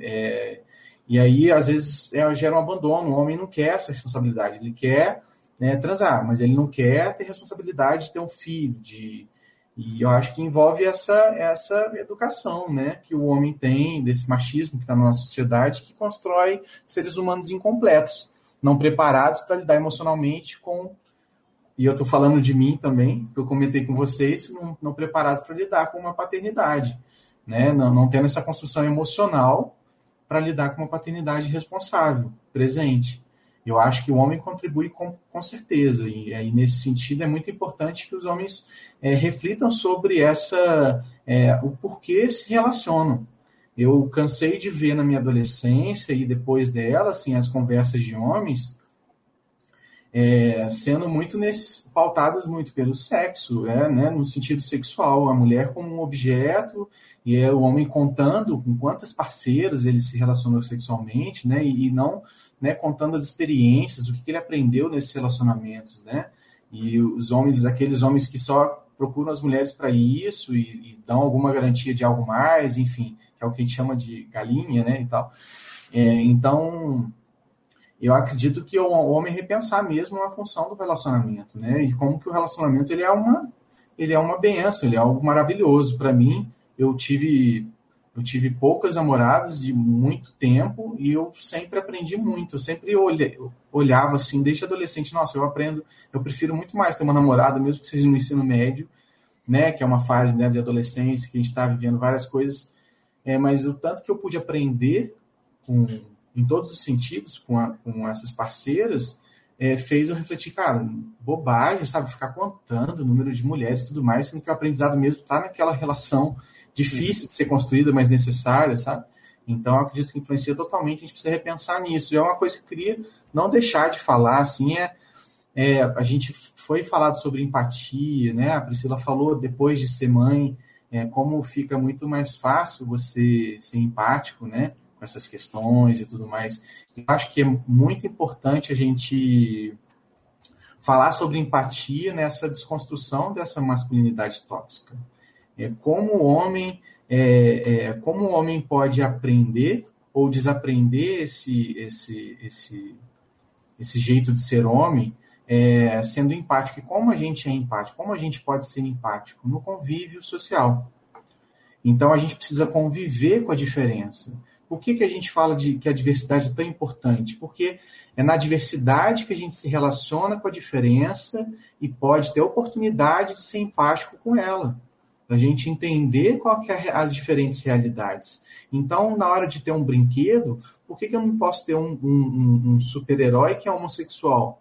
É, e aí, às vezes, é, gera um abandono. O homem não quer essa responsabilidade. Ele quer né, transar, mas ele não quer ter responsabilidade de ter um filho, de e eu acho que envolve essa, essa educação né, que o homem tem, desse machismo que está na nossa sociedade, que constrói seres humanos incompletos, não preparados para lidar emocionalmente com. E eu estou falando de mim também, que eu comentei com vocês, não, não preparados para lidar com uma paternidade, né, não, não tendo essa construção emocional para lidar com uma paternidade responsável, presente. Eu acho que o homem contribui com, com certeza, e aí nesse sentido é muito importante que os homens é, reflitam sobre essa é, o porquê se relacionam. Eu cansei de ver na minha adolescência e depois dela, assim, as conversas de homens é, sendo muito nesse, pautadas muito pelo sexo, é, né, no sentido sexual, a mulher como um objeto e é o homem contando com quantas parceiras ele se relacionou sexualmente, né, e, e não né, contando as experiências, o que, que ele aprendeu nesses relacionamentos, né? E os homens, aqueles homens que só procuram as mulheres para isso e, e, dão alguma garantia de algo mais, enfim, que é o que a gente chama de galinha, né, e tal. É, então, eu acredito que o homem repensar mesmo a função do relacionamento, né, e como que o relacionamento ele é uma ele é uma benção, ele é algo maravilhoso para mim. Eu tive eu tive poucas namoradas de muito tempo e eu sempre aprendi muito. Eu sempre olhei, olhava assim, desde adolescente, nossa, eu aprendo, eu prefiro muito mais ter uma namorada, mesmo que seja no ensino médio, né, que é uma fase né, de adolescência, que a gente está vivendo várias coisas, é, mas o tanto que eu pude aprender com, em todos os sentidos com, a, com essas parceiras, é, fez eu refletir, cara, bobagem, sabe, ficar contando o número de mulheres e tudo mais, sendo que o aprendizado mesmo está naquela relação difícil de ser construída, mas necessária, sabe? Então, acredito que influencia totalmente, a gente precisa repensar nisso. E é uma coisa que eu queria não deixar de falar, assim, é, é, a gente foi falado sobre empatia, né? A Priscila falou, depois de ser mãe, é, como fica muito mais fácil você ser empático, né? Com essas questões e tudo mais. Eu acho que é muito importante a gente falar sobre empatia nessa desconstrução dessa masculinidade tóxica é, como o homem é, é, como o homem pode aprender ou desaprender esse esse esse esse jeito de ser homem é, sendo empático. E como a gente é empático? Como a gente pode ser empático? No convívio social. Então a gente precisa conviver com a diferença. Por que, que a gente fala de que a diversidade é tão importante? Porque é na diversidade que a gente se relaciona com a diferença e pode ter oportunidade de ser empático com ela a gente entender qual que é as diferentes realidades. Então, na hora de ter um brinquedo, por que, que eu não posso ter um, um, um super-herói que é homossexual?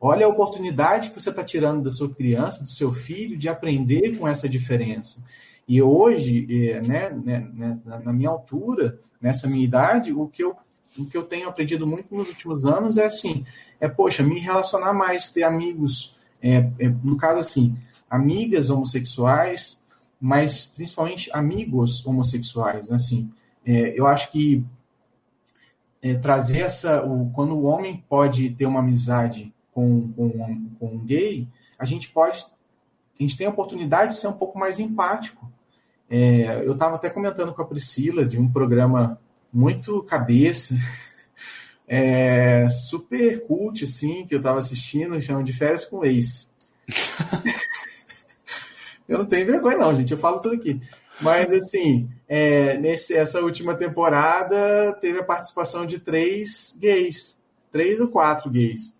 Olha a oportunidade que você está tirando da sua criança, do seu filho, de aprender com essa diferença. E hoje, é, né, né, né, na minha altura, nessa minha idade, o que eu, o que eu tenho aprendido muito nos últimos anos é assim, é, poxa, me relacionar mais, ter amigos, é, é, no caso assim, amigas homossexuais, mas principalmente amigos homossexuais. Né? Assim, é, eu acho que é, trazer essa. O, quando o homem pode ter uma amizade com, com, com um gay, a gente pode. A gente tem a oportunidade de ser um pouco mais empático. É, eu estava até comentando com a Priscila de um programa muito cabeça, é, super cult, assim, que eu estava assistindo, chama de Férias com Ex. Eu não tenho vergonha, não, gente. Eu falo tudo aqui. Mas, assim, é, nesse, essa última temporada teve a participação de três gays. Três ou quatro gays.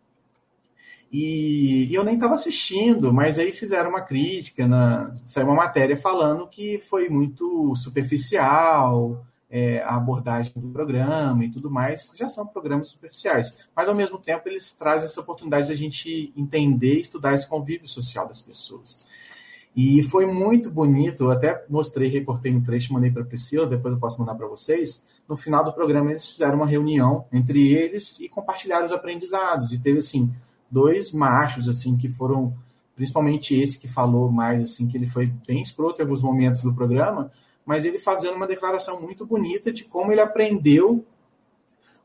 E, e eu nem estava assistindo, mas aí fizeram uma crítica, na, saiu uma matéria falando que foi muito superficial é, a abordagem do programa e tudo mais. Já são programas superficiais. Mas, ao mesmo tempo, eles trazem essa oportunidade de a gente entender e estudar esse convívio social das pessoas. E foi muito bonito, eu até mostrei, recortei um trecho, mandei para a Priscila, depois eu posso mandar para vocês. No final do programa, eles fizeram uma reunião entre eles e compartilharam os aprendizados. E teve, assim, dois machos, assim, que foram, principalmente esse que falou mais, assim, que ele foi bem escroto em alguns momentos do programa, mas ele fazendo uma declaração muito bonita de como ele aprendeu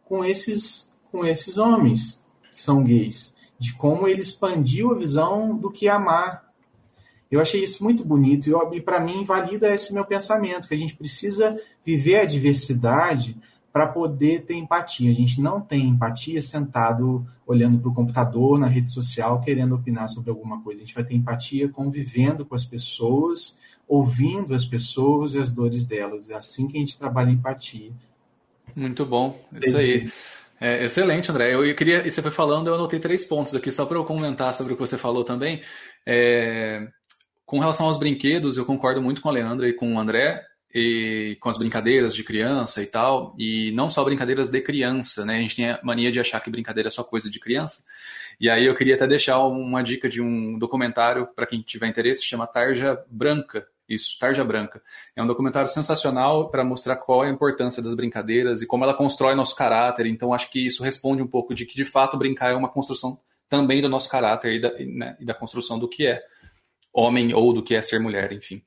com esses, com esses homens que são gays, de como ele expandiu a visão do que é amar. Eu achei isso muito bonito e, para mim valida esse meu pensamento, que a gente precisa viver a diversidade para poder ter empatia. A gente não tem empatia sentado olhando para o computador, na rede social, querendo opinar sobre alguma coisa. A gente vai ter empatia convivendo com as pessoas, ouvindo as pessoas e as dores delas. É assim que a gente trabalha empatia. Muito bom, isso aí. É, excelente, André. Eu, eu queria, você foi falando, eu anotei três pontos aqui, só para eu comentar sobre o que você falou também. É, com relação aos brinquedos, eu concordo muito com a Leandra e com o André e com as brincadeiras de criança e tal, e não só brincadeiras de criança, né? A gente tem a mania de achar que brincadeira é só coisa de criança. E aí eu queria até deixar uma dica de um documentário para quem tiver interesse, chama Tarja Branca. Isso, Tarja Branca. É um documentário sensacional para mostrar qual é a importância das brincadeiras e como ela constrói nosso caráter. Então acho que isso responde um pouco de que de fato brincar é uma construção também do nosso caráter e da, né, e da construção do que é homem ou do que é ser mulher, enfim.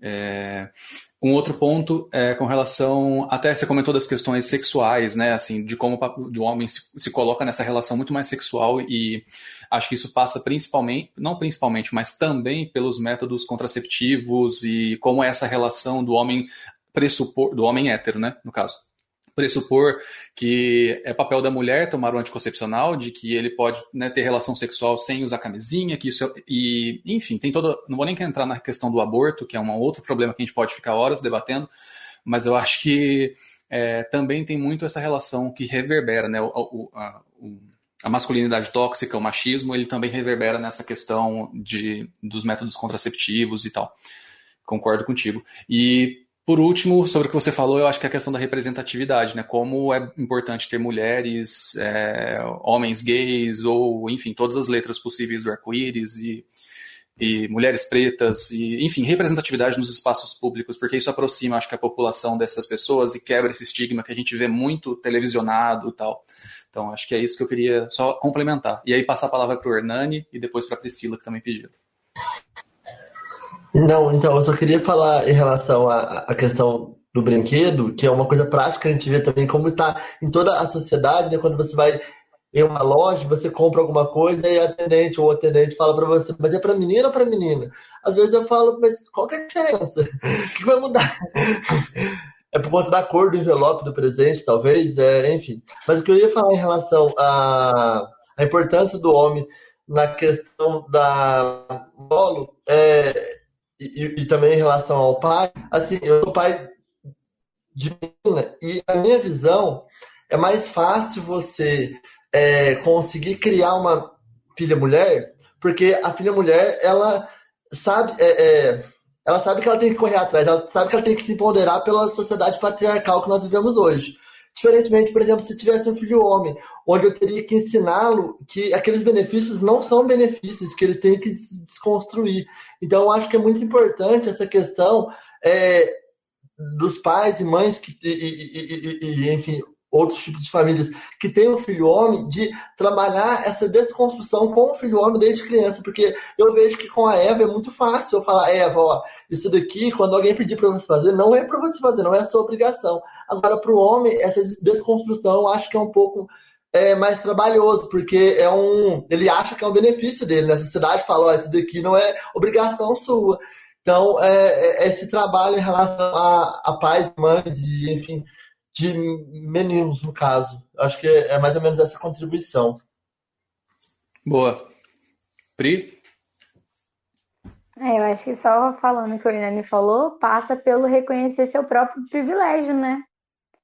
É, um outro ponto é com relação, até você comentou das questões sexuais, né, assim, de como o homem se, se, coloca nessa relação muito mais sexual e acho que isso passa principalmente, não principalmente, mas também pelos métodos contraceptivos e como é essa relação do homem pressupor, do homem hétero, né, no caso pressupor que é papel da mulher tomar o anticoncepcional, de que ele pode né, ter relação sexual sem usar camisinha, que isso é, e enfim tem todo, não vou nem entrar na questão do aborto, que é um outro problema que a gente pode ficar horas debatendo, mas eu acho que é, também tem muito essa relação que reverbera, né, o, o, a, o, a masculinidade tóxica, o machismo, ele também reverbera nessa questão de, dos métodos contraceptivos e tal. Concordo contigo. E por último, sobre o que você falou, eu acho que é a questão da representatividade, né? Como é importante ter mulheres, é, homens gays, ou, enfim, todas as letras possíveis do arco-íris e, e mulheres pretas, e, enfim, representatividade nos espaços públicos, porque isso aproxima, acho que, a população dessas pessoas e quebra esse estigma que a gente vê muito televisionado e tal. Então, acho que é isso que eu queria só complementar. E aí passar a palavra para o Hernani e depois para a Priscila, que também pediu. Não, então, eu só queria falar em relação à, à questão do brinquedo, que é uma coisa prática que a gente vê também, como está em toda a sociedade, né? Quando você vai em uma loja, você compra alguma coisa e a atendente ou o atendente fala para você, mas é para menina ou para menina? Às vezes eu falo, mas qual que é a diferença? O que vai mudar? É por conta da cor do envelope do presente, talvez, é, enfim. Mas o que eu ia falar em relação à, à importância do homem na questão da bolo é, e, e, também em relação ao pai, assim, eu sou pai de menina e a minha visão é mais fácil você é, conseguir criar uma filha mulher, porque a filha mulher ela sabe é, é, ela sabe que ela tem que correr atrás, ela sabe que ela tem que se empoderar pela sociedade patriarcal que nós vivemos hoje. Diferentemente, por exemplo, se tivesse um filho homem, onde eu teria que ensiná-lo que aqueles benefícios não são benefícios, que ele tem que se desconstruir. Então, eu acho que é muito importante essa questão é, dos pais e mães que, e, e, e, enfim, outros tipos de famílias que têm um filho homem, de trabalhar essa desconstrução com o filho homem desde criança, porque eu vejo que com a Eva é muito fácil eu falar, Eva, ó, isso daqui, quando alguém pedir para você fazer, não é para você fazer, não é sua obrigação. Agora, para o homem, essa desconstrução eu acho que é um pouco é, mais trabalhoso, porque é um, ele acha que é um benefício dele, né? A sociedade fala, ó, isso daqui não é obrigação sua. Então, é, é esse trabalho em relação a, a pais, mães e, enfim, de meninos, no caso. Acho que é mais ou menos essa contribuição. Boa. Pri? É, eu acho que só falando o que o Hernani falou, passa pelo reconhecer seu próprio privilégio, né?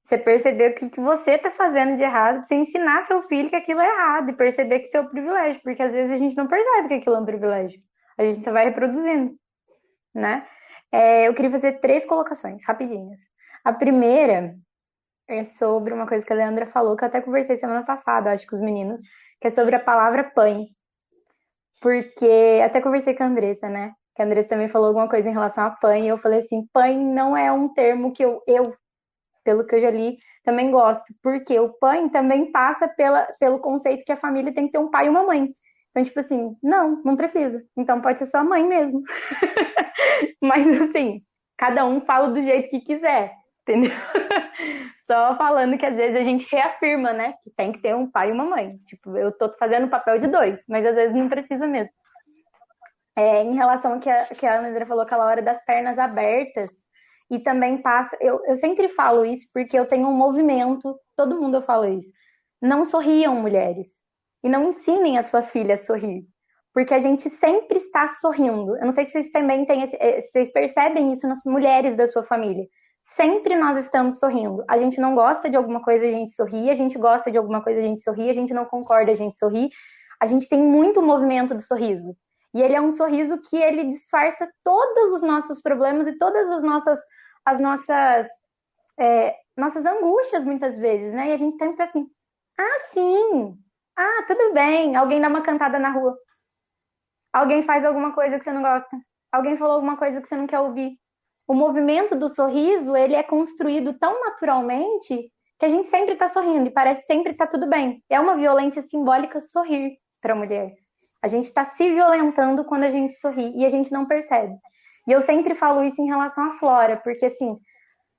Você perceber o que, que você está fazendo de errado, você ensinar seu filho que aquilo é errado e perceber que isso é privilégio, porque às vezes a gente não percebe que aquilo é um privilégio. A gente só vai reproduzindo, né? É, eu queria fazer três colocações, rapidinhas. A primeira é sobre uma coisa que a Leandra falou, que eu até conversei semana passada, acho, com os meninos, que é sobre a palavra pãe. Porque até conversei com a Andressa, né? Que a Andressa também falou alguma coisa em relação a pãe, e eu falei assim, pãe não é um termo que eu, eu pelo que eu já li, também gosto, porque o pãe também passa pela, pelo conceito que a família tem que ter um pai e uma mãe. Então, tipo assim, não, não precisa. Então pode ser sua mãe mesmo. Mas assim, cada um fala do jeito que quiser, entendeu? Só falando que às vezes a gente reafirma, né? Que tem que ter um pai e uma mãe. Tipo, eu tô fazendo o papel de dois, mas às vezes não precisa mesmo. É, em relação ao que a, que a André falou, aquela hora das pernas abertas, e também passa. Eu, eu sempre falo isso porque eu tenho um movimento, todo mundo eu falo isso. Não sorriam, mulheres. E não ensinem a sua filha a sorrir. Porque a gente sempre está sorrindo. Eu não sei se vocês também têm, esse, eh, vocês percebem isso nas mulheres da sua família. Sempre nós estamos sorrindo. A gente não gosta de alguma coisa, a gente sorri. A gente gosta de alguma coisa, a gente sorri. A gente não concorda, a gente sorri. A gente tem muito movimento do sorriso. E ele é um sorriso que ele disfarça todos os nossos problemas e todas as nossas, as nossas, é, nossas angústias, muitas vezes, né? E a gente sempre assim, ah, sim, ah, tudo bem. Alguém dá uma cantada na rua. Alguém faz alguma coisa que você não gosta. Alguém falou alguma coisa que você não quer ouvir. O movimento do sorriso, ele é construído tão naturalmente que a gente sempre está sorrindo e parece sempre estar tá tudo bem. É uma violência simbólica sorrir para a mulher. A gente está se violentando quando a gente sorri e a gente não percebe. E eu sempre falo isso em relação à Flora, porque assim,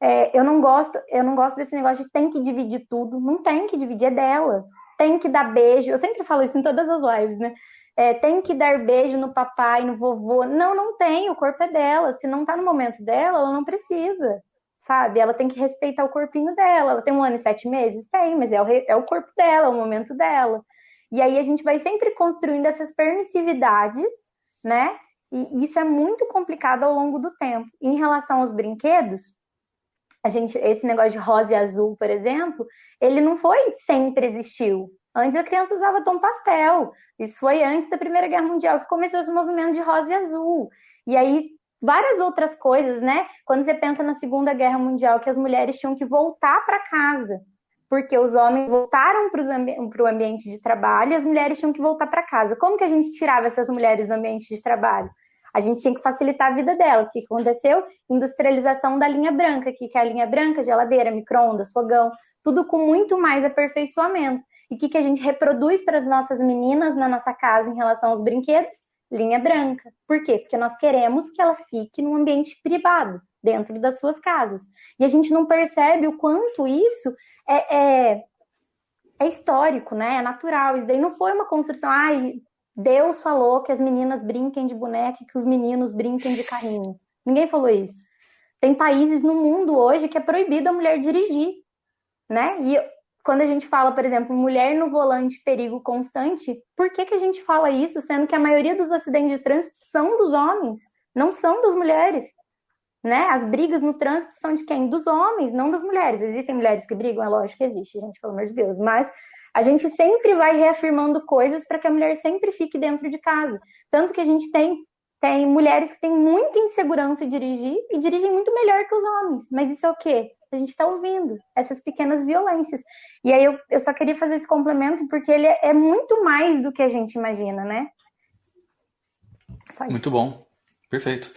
é, eu não gosto, eu não gosto desse negócio de tem que dividir tudo. Não tem que dividir, é dela. Tem que dar beijo. Eu sempre falo isso em todas as lives, né? É, tem que dar beijo no papai, no vovô. Não, não tem, o corpo é dela. Se não tá no momento dela, ela não precisa, sabe? Ela tem que respeitar o corpinho dela. Ela tem um ano e sete meses? Tem, mas é o, é o corpo dela, é o momento dela. E aí a gente vai sempre construindo essas permissividades, né? E isso é muito complicado ao longo do tempo. Em relação aos brinquedos, a gente, esse negócio de rosa e azul, por exemplo, ele não foi sempre existiu. Antes a criança usava tom pastel. Isso foi antes da Primeira Guerra Mundial que começou esse movimento de rosa e azul. E aí várias outras coisas, né? Quando você pensa na Segunda Guerra Mundial, que as mulheres tinham que voltar para casa porque os homens voltaram para o ambiente de trabalho e as mulheres tinham que voltar para casa. Como que a gente tirava essas mulheres do ambiente de trabalho? A gente tinha que facilitar a vida delas. O que aconteceu? Industrialização da linha branca, que é a linha branca, geladeira, micro-ondas, fogão, tudo com muito mais aperfeiçoamento. E o que, que a gente reproduz para as nossas meninas na nossa casa em relação aos brinquedos? Linha branca. Por quê? Porque nós queremos que ela fique num ambiente privado, dentro das suas casas. E a gente não percebe o quanto isso é, é, é histórico, né? É natural. Isso daí não foi uma construção. Ai, Deus falou que as meninas brinquem de boneca e que os meninos brinquem de carrinho. Ninguém falou isso. Tem países no mundo hoje que é proibido a mulher dirigir, né? E quando a gente fala, por exemplo, mulher no volante, perigo constante, por que, que a gente fala isso, sendo que a maioria dos acidentes de trânsito são dos homens, não são das mulheres? né? As brigas no trânsito são de quem? Dos homens, não das mulheres. Existem mulheres que brigam? É lógico que existe, gente, pelo amor de Deus. Mas a gente sempre vai reafirmando coisas para que a mulher sempre fique dentro de casa. Tanto que a gente tem, tem mulheres que têm muita insegurança em dirigir e dirigem muito melhor que os homens. Mas isso é o quê? A gente está ouvindo essas pequenas violências. E aí eu, eu só queria fazer esse complemento porque ele é, muito mais do que a gente imagina, né? Muito bom. Perfeito.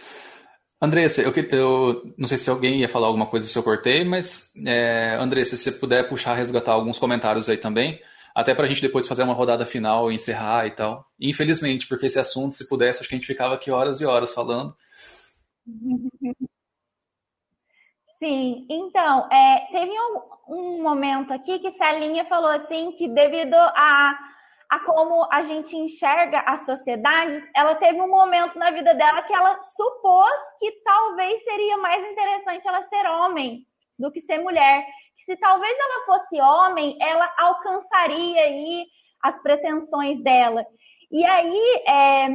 Andressa, eu, eu, não sei se alguém ia falar alguma coisa se eu cortei, mas é, Andressa, se você puder puxar, resgatar alguns comentários aí também, até para a gente depois fazer uma rodada final e encerrar e tal. Infelizmente, porque esse assunto, se pudesse, acho que a gente ficava aqui horas e horas falando. Sim, então, é, teve um, um momento aqui que Celinha falou assim que devido a a como a gente enxerga a sociedade, ela teve um momento na vida dela que ela supôs que talvez seria mais interessante ela ser homem do que ser mulher. Que se talvez ela fosse homem, ela alcançaria aí as pretensões dela. E aí, é,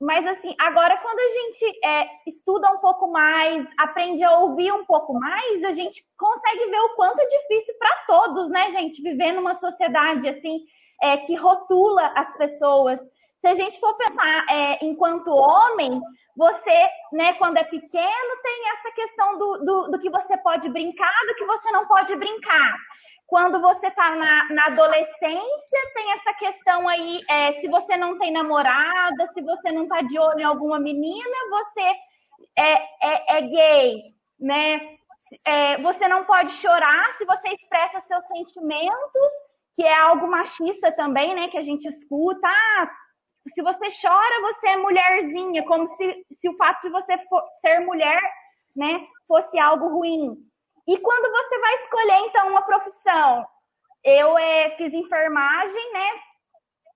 mas assim, agora quando a gente é, estuda um pouco mais, aprende a ouvir um pouco mais, a gente consegue ver o quanto é difícil para todos, né, gente, viver numa sociedade assim é, que rotula as pessoas. Se a gente for pensar é, enquanto homem, você, né, quando é pequeno, tem essa questão do, do, do, que você pode brincar, do que você não pode brincar. Quando você está na, na, adolescência, tem essa questão aí, é, se você não tem namorada, se você não está de olho em alguma menina, você é, é, é gay, né? É, você não pode chorar se você expressa seus sentimentos que é algo machista também, né? Que a gente escuta. Ah, se você chora, você é mulherzinha, como se, se o fato de você for, ser mulher, né, fosse algo ruim. E quando você vai escolher, então, uma profissão, eu é, fiz enfermagem, né?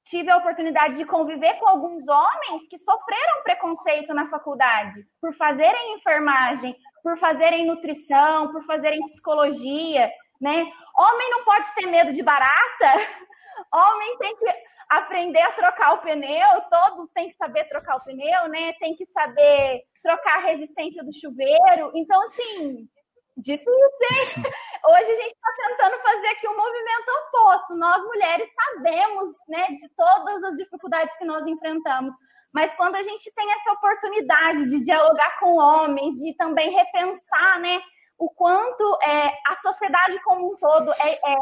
Tive a oportunidade de conviver com alguns homens que sofreram preconceito na faculdade por fazerem enfermagem, por fazerem nutrição, por fazerem psicologia, né? Homem não pode ter medo de barata. Homem tem que aprender a trocar o pneu, todos têm que saber trocar o pneu, né? Tem que saber trocar a resistência do chuveiro. Então, assim, difícil, hein? Hoje a gente está tentando fazer aqui um movimento oposto. Nós, mulheres, sabemos né, de todas as dificuldades que nós enfrentamos. Mas quando a gente tem essa oportunidade de dialogar com homens, de também repensar né, o quanto é, a sociedade como um todo é, é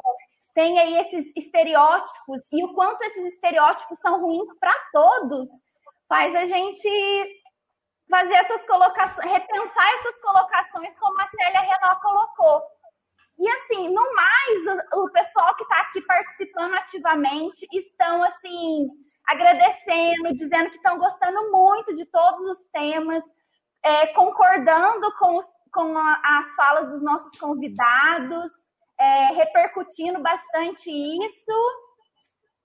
tem aí esses estereótipos e o quanto esses estereótipos são ruins para todos, faz a gente fazer essas colocações, repensar essas colocações como a Célia Renault colocou. E assim, no mais, o, o pessoal que está aqui participando ativamente estão assim agradecendo, dizendo que estão gostando muito de todos os temas, é, concordando com, os, com a, as falas dos nossos convidados é, repercutindo bastante isso.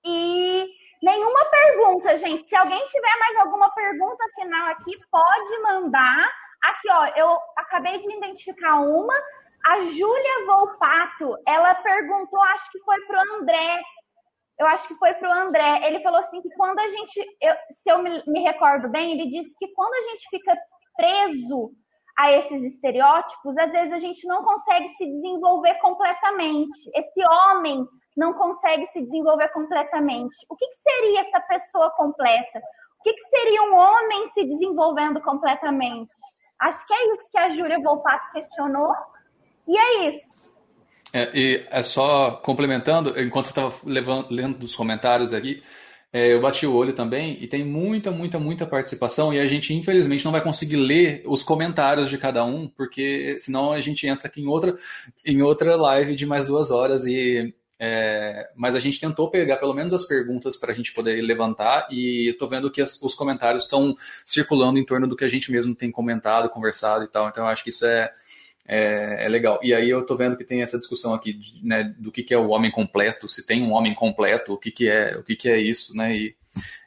E nenhuma pergunta, gente. Se alguém tiver mais alguma pergunta final aqui, pode mandar. Aqui, ó, eu acabei de identificar uma. A Júlia Volpato, ela perguntou, acho que foi para o André. Eu acho que foi para o André. Ele falou assim que quando a gente, eu, se eu me, me recordo bem, ele disse que quando a gente fica preso a esses estereótipos, às vezes a gente não consegue se desenvolver completamente. Esse homem não consegue se desenvolver completamente. O que, que seria essa pessoa completa? O que, que, seria um homem se desenvolvendo completamente? Acho que é isso que a Júlia Volpato questionou. E é isso. É, e é só complementando, enquanto você estava lendo os comentários aqui, é, eu bati o olho também e tem muita, muita, muita participação e a gente infelizmente não vai conseguir ler os comentários de cada um, porque senão a gente entra aqui em outra, em outra live de mais duas horas e é, mas a gente tentou pegar pelo menos as perguntas para a gente poder levantar e estou vendo que as, os comentários estão circulando em torno do que a gente mesmo tem comentado, conversado e tal. Então acho que isso é, é, é, legal. E aí eu tô vendo que tem essa discussão aqui né, do que, que é o homem completo, se tem um homem completo, o que, que é, o que, que é isso, né? E,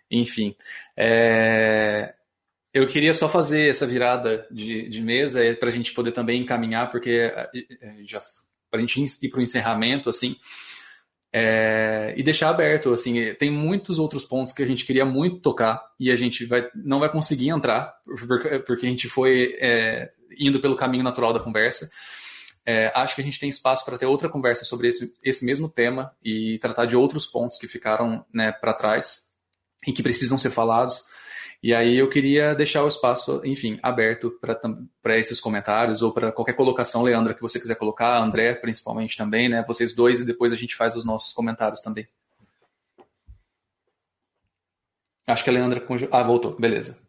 enfim. É, eu queria só fazer essa virada de, de mesa para a gente poder também encaminhar, porque já para a gente ir para o encerramento, assim, é, e deixar aberto, assim, tem muitos outros pontos que a gente queria muito tocar e a gente vai, não vai conseguir entrar, porque a gente foi é, indo pelo caminho natural da conversa. É, acho que a gente tem espaço para ter outra conversa sobre esse, esse mesmo tema e tratar de outros pontos que ficaram né, para trás e que precisam ser falados. E aí eu queria deixar o espaço, enfim, aberto para esses comentários ou para qualquer colocação, Leandra, que você quiser colocar, André principalmente também, né? Vocês dois e depois a gente faz os nossos comentários também. Acho que a Leandra. Ah, voltou, beleza.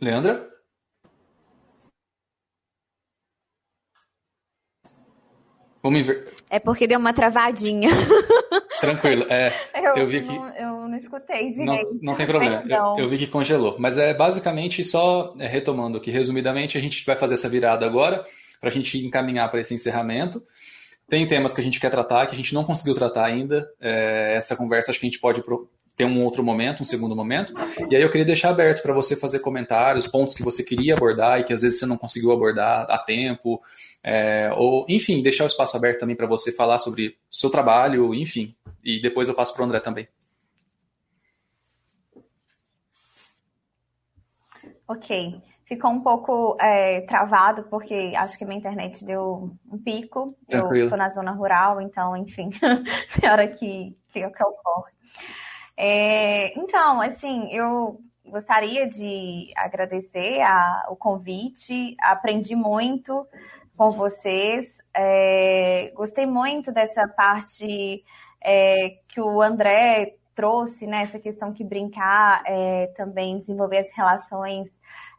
Leandra? Vamos ver. É porque deu uma travadinha. Tranquilo. É, eu, eu vi que. Não, eu não escutei direito. Não, não tem problema. Eu, eu, vi que congelou. Mas é basicamente só é, retomando aqui, resumidamente, a gente vai fazer essa virada agora para a gente encaminhar para esse encerramento. Tem temas que a gente quer tratar, que a gente não conseguiu tratar ainda. É, essa conversa acho que a gente pode ter um outro momento, um segundo momento. E aí eu queria deixar aberto para você fazer comentários, pontos que você queria abordar e que às vezes você não conseguiu abordar a tempo, é, ou enfim, deixar o espaço aberto também para você falar sobre o seu trabalho, enfim. E depois eu passo para o André também. Ok. Ficou um pouco é, travado, porque acho que minha internet deu um pico. Tranquilo. Eu estou na zona rural, então, enfim, é hora que, que, que ocorre. É, então, assim, eu gostaria de agradecer a, o convite, aprendi muito com vocês, é, gostei muito dessa parte é, que o André trouxe, né, essa questão que brincar é, também desenvolver as relações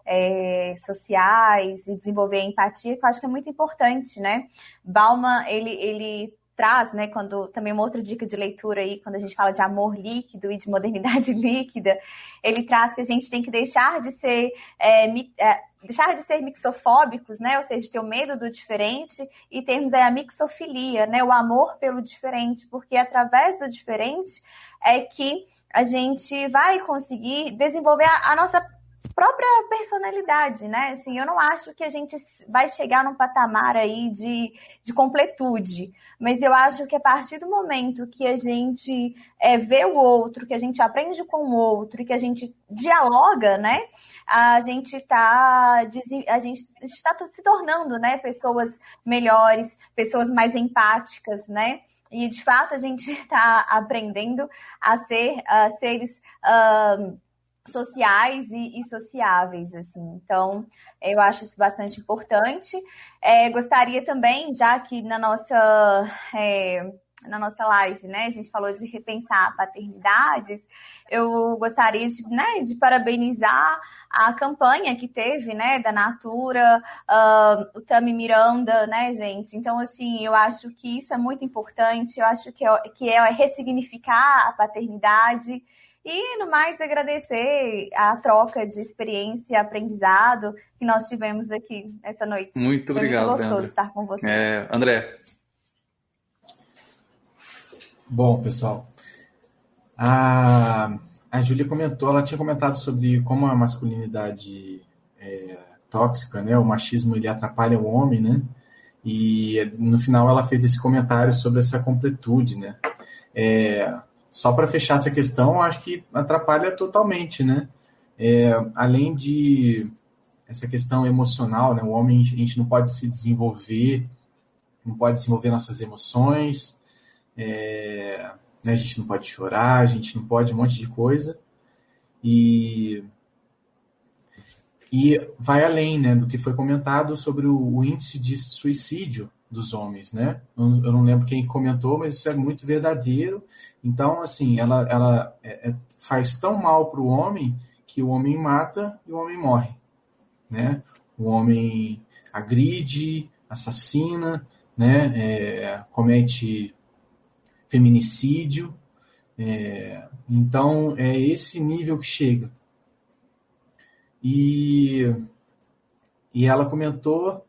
é, sociais e desenvolver a empatia, que eu acho que é muito importante, né? Bauman, ele, ele traz, né, quando também uma outra dica de leitura aí, quando a gente fala de amor líquido e de modernidade líquida, ele traz que a gente tem que deixar de ser é, é, deixar de ser mixofóbicos, né, ou seja, ter o medo do diferente e termos aí a mixofilia, né, o amor pelo diferente, porque através do diferente é que a gente vai conseguir desenvolver a, a nossa própria personalidade, né? Assim, eu não acho que a gente vai chegar num patamar aí de, de completude, mas eu acho que a partir do momento que a gente é, vê o outro, que a gente aprende com o outro e que a gente dialoga, né? A gente está a gente está se tornando, né? Pessoas melhores, pessoas mais empáticas, né? E de fato a gente está aprendendo a ser uh, seres uh, sociais e, e, sociáveis, assim. Então, eu acho isso bastante importante. É, gostaria também, já que na nossa é, na nossa live, né, a gente falou de repensar paternidades, eu gostaria de, né, de parabenizar a campanha que teve, né, da Natura, uh, o Tami Miranda, né, gente. Então, assim, eu acho que isso é muito importante. Eu acho que é, que é ressignificar a paternidade e, no mais, agradecer a troca de experiência e aprendizado que nós tivemos aqui essa noite. Muito Foi obrigado. Muito gostoso André. estar com você. É, André. Bom, pessoal, a, a Júlia comentou, ela tinha comentado sobre como a masculinidade é tóxica, né? O machismo ele atrapalha o homem, né? E no final ela fez esse comentário sobre essa completude, né? É, só para fechar essa questão, acho que atrapalha totalmente, né? É, além de essa questão emocional, né? O homem, a gente não pode se desenvolver, não pode desenvolver nossas emoções, é, né? a gente não pode chorar, a gente não pode um monte de coisa. E, e vai além né, do que foi comentado sobre o, o índice de suicídio dos homens, né? Eu não lembro quem comentou, mas isso é muito verdadeiro. Então, assim, ela, ela é, é, faz tão mal para o homem que o homem mata e o homem morre, né? O homem agride, assassina, né? É, comete feminicídio. É, então, é esse nível que chega. E, e ela comentou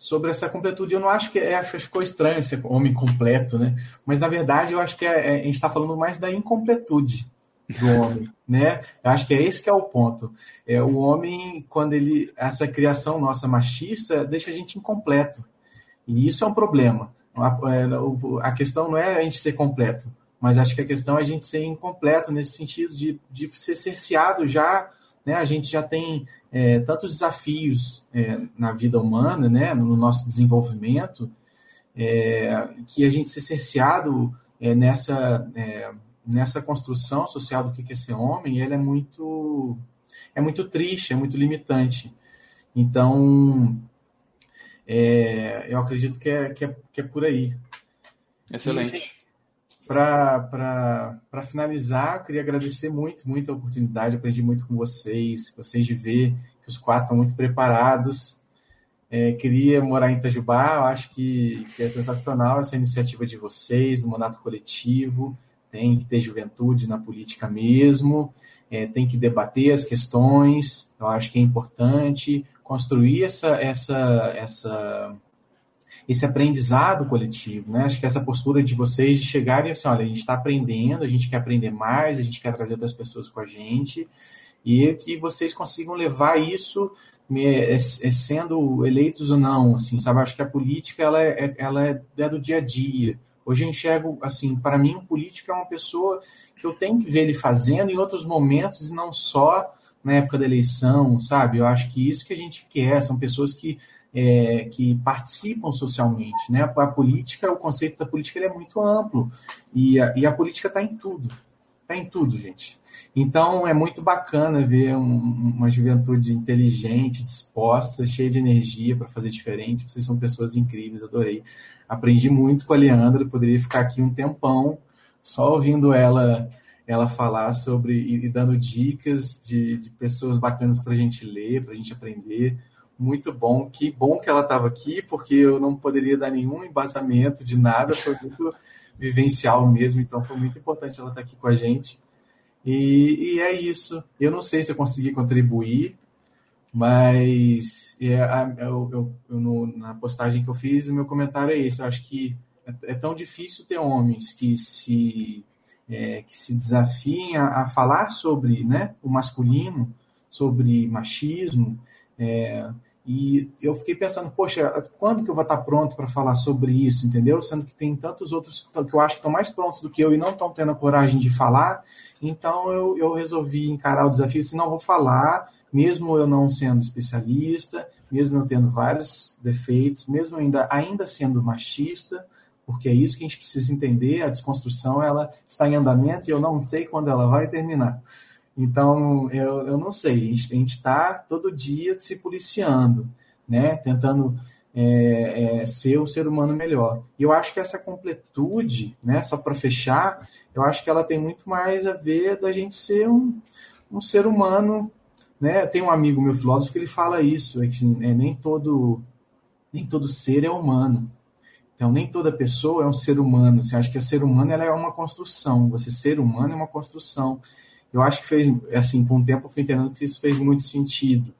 sobre essa completude. Eu não acho que é, acho ficou estranho ser homem completo, né? Mas na verdade eu acho que é, é, a gente está falando mais da incompletude do homem, né? Eu acho que é esse que é o ponto. É o homem quando ele essa criação nossa machista deixa a gente incompleto e isso é um problema. A, é, a questão não é a gente ser completo, mas acho que a questão é a gente ser incompleto nesse sentido de, de ser cerceado já, né? A gente já tem é, tantos desafios é, na vida humana, né, no nosso desenvolvimento, é, que a gente ser cerceado é, nessa, é, nessa construção social do que é ser homem, ele é muito, é muito triste, é muito limitante. Então, é, eu acredito que é, que, é, que é por aí. Excelente. Para finalizar, queria agradecer muito, muito a oportunidade. Aprendi muito com vocês. Vocês de ver que os quatro estão muito preparados. É, queria morar em Itajubá. Eu acho que, que é sensacional essa iniciativa de vocês, o mandato coletivo. Tem que ter juventude na política mesmo. É, tem que debater as questões. Eu acho que é importante construir essa, essa, essa esse aprendizado coletivo, né? Acho que essa postura de vocês de chegarem assim, olha, a gente está aprendendo, a gente quer aprender mais, a gente quer trazer outras pessoas com a gente, e que vocês consigam levar isso é, é, sendo eleitos ou não, assim, sabe? Acho que a política ela é, ela é, é do dia a dia. Hoje eu enxergo, assim, para mim, um político é uma pessoa que eu tenho que ver ele fazendo em outros momentos e não só na época da eleição, sabe? Eu acho que isso que a gente quer são pessoas que é, que participam socialmente. Né? A, política, o conceito da política é muito amplo e a, e a política está em tudo. Está em tudo, gente. Então é muito bacana ver um, uma juventude inteligente, disposta, cheia de energia para fazer diferente. Vocês são pessoas incríveis, adorei. Aprendi muito com a Leandra, poderia ficar aqui um tempão só ouvindo ela ela falar sobre e, e dando dicas de, de pessoas bacanas para a gente ler, para a gente aprender muito bom. Que bom que ela estava aqui, porque eu não poderia dar nenhum embasamento de nada, foi muito vivencial mesmo, então foi muito importante ela estar aqui com a gente. E, e é isso. Eu não sei se eu consegui contribuir, mas é, eu, eu, eu, no, na postagem que eu fiz, o meu comentário é esse. Eu acho que é, é tão difícil ter homens que se, é, que se desafiem a, a, falar sobre né, o masculino, sobre machismo. É, e eu fiquei pensando, poxa, quando que eu vou estar pronto para falar sobre isso, entendeu? Sendo que tem tantos outros que eu acho que estão mais prontos do que eu e não estão tendo a coragem de falar. Então eu, eu resolvi encarar o desafio, se não vou falar, mesmo eu não sendo especialista, mesmo eu tendo vários defeitos, mesmo ainda, ainda sendo machista, porque é isso que a gente precisa entender, a desconstrução ela está em andamento e eu não sei quando ela vai terminar. Então, eu, eu não sei, a gente está todo dia se policiando, né? tentando é, é, ser o ser humano melhor. E eu acho que essa completude, né, só para fechar, eu acho que ela tem muito mais a ver da gente ser um, um ser humano né? Tem um amigo meu filósofo que ele fala isso, é que é, nem todo nem todo ser é humano. Então nem toda pessoa é um ser humano. Você acha que a ser humano ela é uma construção. Você ser humano é uma construção. Eu acho que fez assim com o tempo eu fui entendendo que isso fez muito sentido.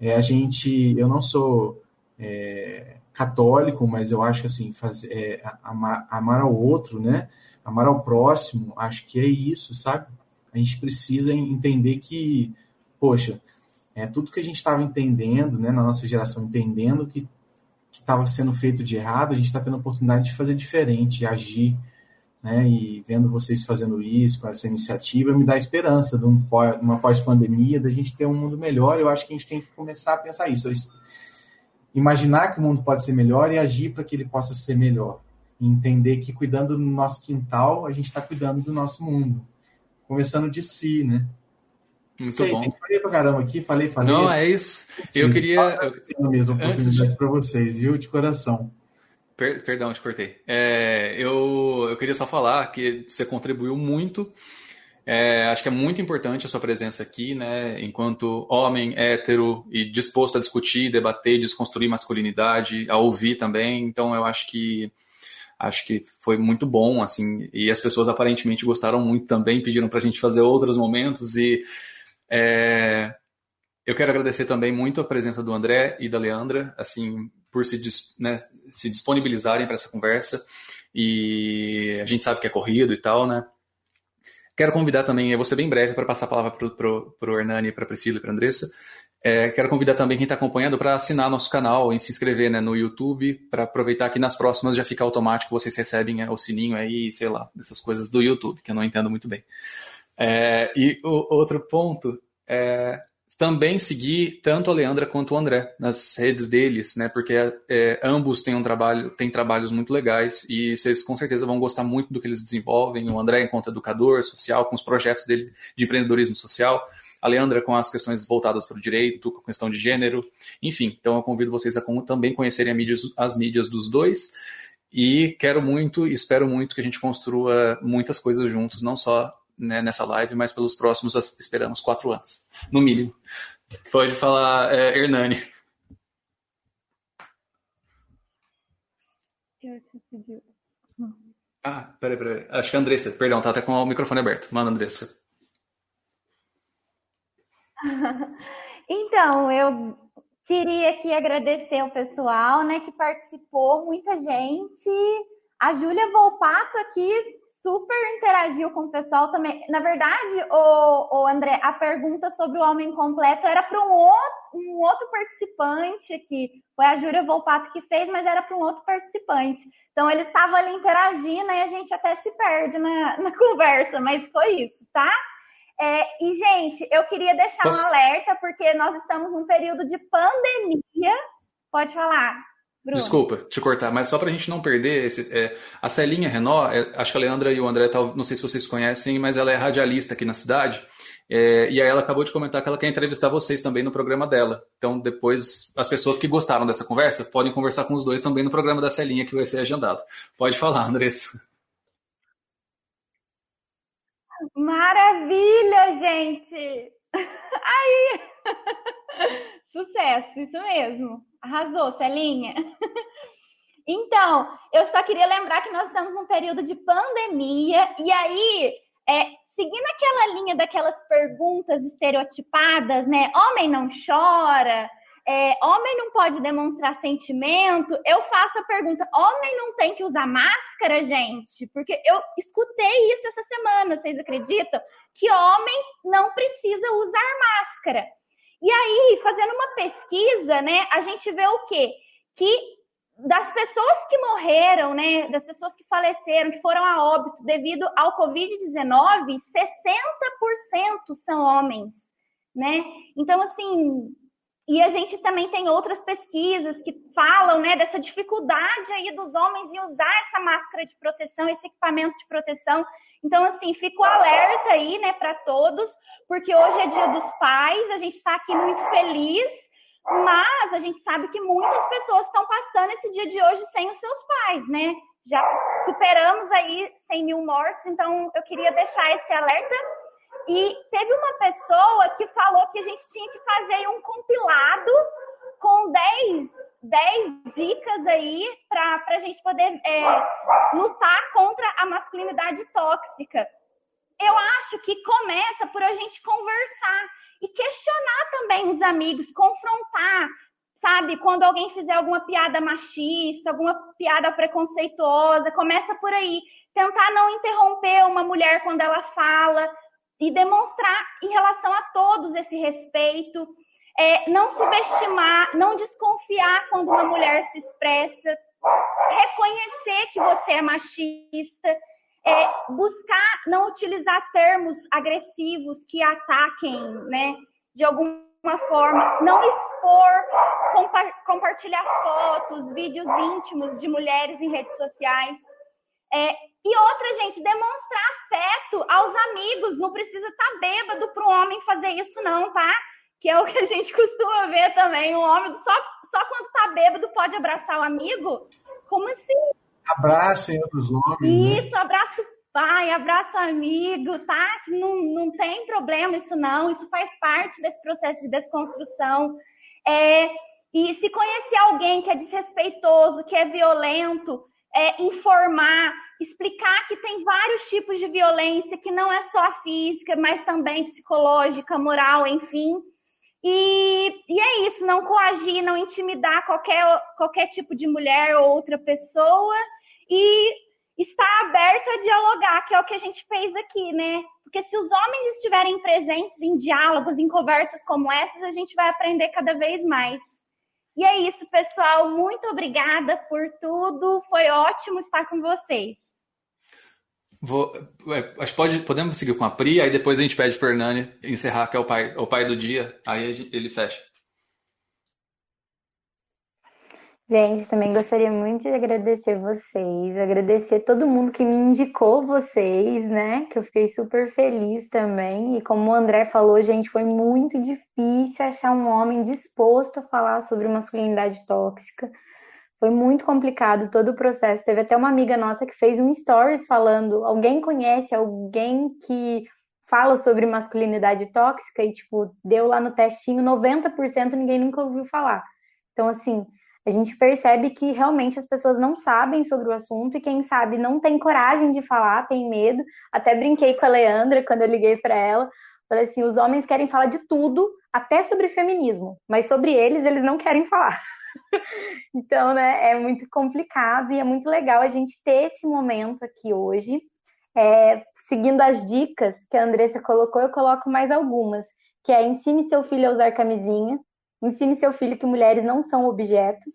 É, a gente, eu não sou é, católico, mas eu acho assim fazer é, amar, amar ao outro, né? Amar ao próximo, acho que é isso, sabe? A gente precisa entender que poxa, é, tudo que a gente estava entendendo, né, na nossa geração, entendendo que estava sendo feito de errado, a gente está tendo a oportunidade de fazer diferente, agir, né, e vendo vocês fazendo isso, com essa iniciativa, me dá esperança de um, uma pós-pandemia, da gente ter um mundo melhor. Eu acho que a gente tem que começar a pensar isso, imaginar que o mundo pode ser melhor e agir para que ele possa ser melhor. E entender que cuidando do nosso quintal, a gente está cuidando do nosso mundo. Começando de si, né? Muito Sei, bom. Falei pra caramba aqui, falei, falei. Não, é isso. Eu queria. Eu... mesmo oportunidade Antes... para vocês, viu? De coração. Per... Perdão, te cortei. É, eu, eu queria só falar que você contribuiu muito. É, acho que é muito importante a sua presença aqui, né? Enquanto homem hétero e disposto a discutir, debater, desconstruir masculinidade, a ouvir também. Então, eu acho que acho que foi muito bom, assim, e as pessoas aparentemente gostaram muito também, pediram para a gente fazer outros momentos e é, eu quero agradecer também muito a presença do André e da Leandra, assim, por se, né, se disponibilizarem para essa conversa. E a gente sabe que é corrido e tal, né? Quero convidar também, eu vou ser bem breve para passar a palavra para o Hernani, para a Priscila e para a Andressa. É, quero convidar também quem está acompanhando para assinar nosso canal e se inscrever né, no YouTube, para aproveitar que nas próximas já fica automático, vocês recebem é, o sininho aí, sei lá, dessas coisas do YouTube, que eu não entendo muito bem. É, e o outro ponto é também seguir tanto a Leandra quanto o André nas redes deles, né? Porque é, ambos têm um trabalho, têm trabalhos muito legais e vocês com certeza vão gostar muito do que eles desenvolvem. O André enquanto educador social, com os projetos dele de empreendedorismo social. A Leandra com as questões voltadas para o direito, com a questão de gênero, enfim. Então eu convido vocês a também conhecerem mídias, as mídias dos dois. E quero muito, espero muito que a gente construa muitas coisas juntos, não só né, nessa live, mas pelos próximos esperamos quatro anos, no mínimo. Pode falar, é, Hernani. Ah, peraí, peraí. Acho que é a Andressa, perdão, tá até com o microfone aberto. Manda, Andressa. Então, eu queria aqui agradecer ao pessoal, né, que participou, muita gente. A Júlia Volpato aqui super interagiu com o pessoal também. Na verdade, o, o André, a pergunta sobre o homem completo era para um outro, um outro participante aqui. Foi a Júlia Volpato que fez, mas era para um outro participante. Então, ele estava ali interagindo e a gente até se perde na, na conversa, mas foi isso, tá? É, e, gente, eu queria deixar Posso... um alerta, porque nós estamos num período de pandemia. Pode falar. Bruno. Desculpa te cortar, mas só para a gente não perder, esse, é, a Celinha Renault, é, acho que a Leandra e o André, não sei se vocês conhecem, mas ela é radialista aqui na cidade, é, e aí ela acabou de comentar que ela quer entrevistar vocês também no programa dela. Então, depois, as pessoas que gostaram dessa conversa podem conversar com os dois também no programa da Celinha, que vai ser agendado. Pode falar, Andressa. Maravilha, gente! Aí! Sucesso, isso mesmo. Arrasou, Celinha. Então, eu só queria lembrar que nós estamos num período de pandemia, e aí, é, seguindo aquela linha daquelas perguntas estereotipadas, né? Homem não chora, é, homem não pode demonstrar sentimento, eu faço a pergunta: homem não tem que usar máscara, gente? Porque eu escutei isso essa semana, vocês acreditam? Que homem não precisa usar máscara. E aí, fazendo uma pesquisa, né, a gente vê o quê? Que das pessoas que morreram, né, das pessoas que faleceram, que foram a óbito devido ao Covid-19, 60% são homens, né? Então, assim, e a gente também tem outras pesquisas que falam né, dessa dificuldade aí dos homens em usar essa máscara de proteção, esse equipamento de proteção. Então, assim, fico alerta aí, né, para todos, porque hoje é dia dos pais, a gente está aqui muito feliz, mas a gente sabe que muitas pessoas estão passando esse dia de hoje sem os seus pais, né? Já superamos aí 100 mil mortes, então eu queria deixar esse alerta e teve uma pessoa que falou que a gente tinha que fazer um compilado com 10, 10 dicas aí para a gente poder é, lutar contra a masculinidade tóxica. Eu acho que começa por a gente conversar e questionar também os amigos, confrontar, sabe? Quando alguém fizer alguma piada machista, alguma piada preconceituosa, começa por aí. Tentar não interromper uma mulher quando ela fala, e demonstrar em relação a todos esse respeito, é, não subestimar, não desconfiar quando uma mulher se expressa, reconhecer que você é machista, é, buscar não utilizar termos agressivos que ataquem, né, de alguma forma, não expor, compa compartilhar fotos, vídeos íntimos de mulheres em redes sociais. É, e outra, gente, demonstrar afeto aos amigos. Não precisa estar tá bêbado para um homem fazer isso, não, tá? Que é o que a gente costuma ver também. O homem só, só quando tá bêbado pode abraçar o amigo. Como assim? Abracem outros homens. Né? Isso, né? abraço pai, abraço amigo, tá? Não, não tem problema isso, não. Isso faz parte desse processo de desconstrução. É, e se conhecer alguém que é desrespeitoso, que é violento, é, informar, explicar que tem vários tipos de violência, que não é só física, mas também psicológica, moral, enfim. E, e é isso, não coagir, não intimidar qualquer, qualquer tipo de mulher ou outra pessoa e estar aberto a dialogar, que é o que a gente fez aqui, né? Porque se os homens estiverem presentes em diálogos, em conversas como essas, a gente vai aprender cada vez mais. E é isso, pessoal. Muito obrigada por tudo. Foi ótimo estar com vocês. Vou, é, acho pode, podemos seguir com a Pri, aí depois a gente pede para o Hernani encerrar, que é o pai, o pai do dia, aí ele fecha. Gente, também gostaria muito de agradecer vocês, agradecer todo mundo que me indicou vocês, né? Que eu fiquei super feliz também. E como o André falou, gente, foi muito difícil achar um homem disposto a falar sobre masculinidade tóxica. Foi muito complicado todo o processo. Teve até uma amiga nossa que fez um stories falando: alguém conhece alguém que fala sobre masculinidade tóxica? E, tipo, deu lá no testinho 90% ninguém nunca ouviu falar. Então, assim a gente percebe que realmente as pessoas não sabem sobre o assunto e quem sabe não tem coragem de falar, tem medo. Até brinquei com a Leandra quando eu liguei para ela. Falei assim: os homens querem falar de tudo, até sobre feminismo, mas sobre eles, eles não querem falar. então, né, é muito complicado e é muito legal a gente ter esse momento aqui hoje. É, seguindo as dicas que a Andressa colocou, eu coloco mais algumas, que é ensine seu filho a usar camisinha, Ensine seu filho que mulheres não são objetos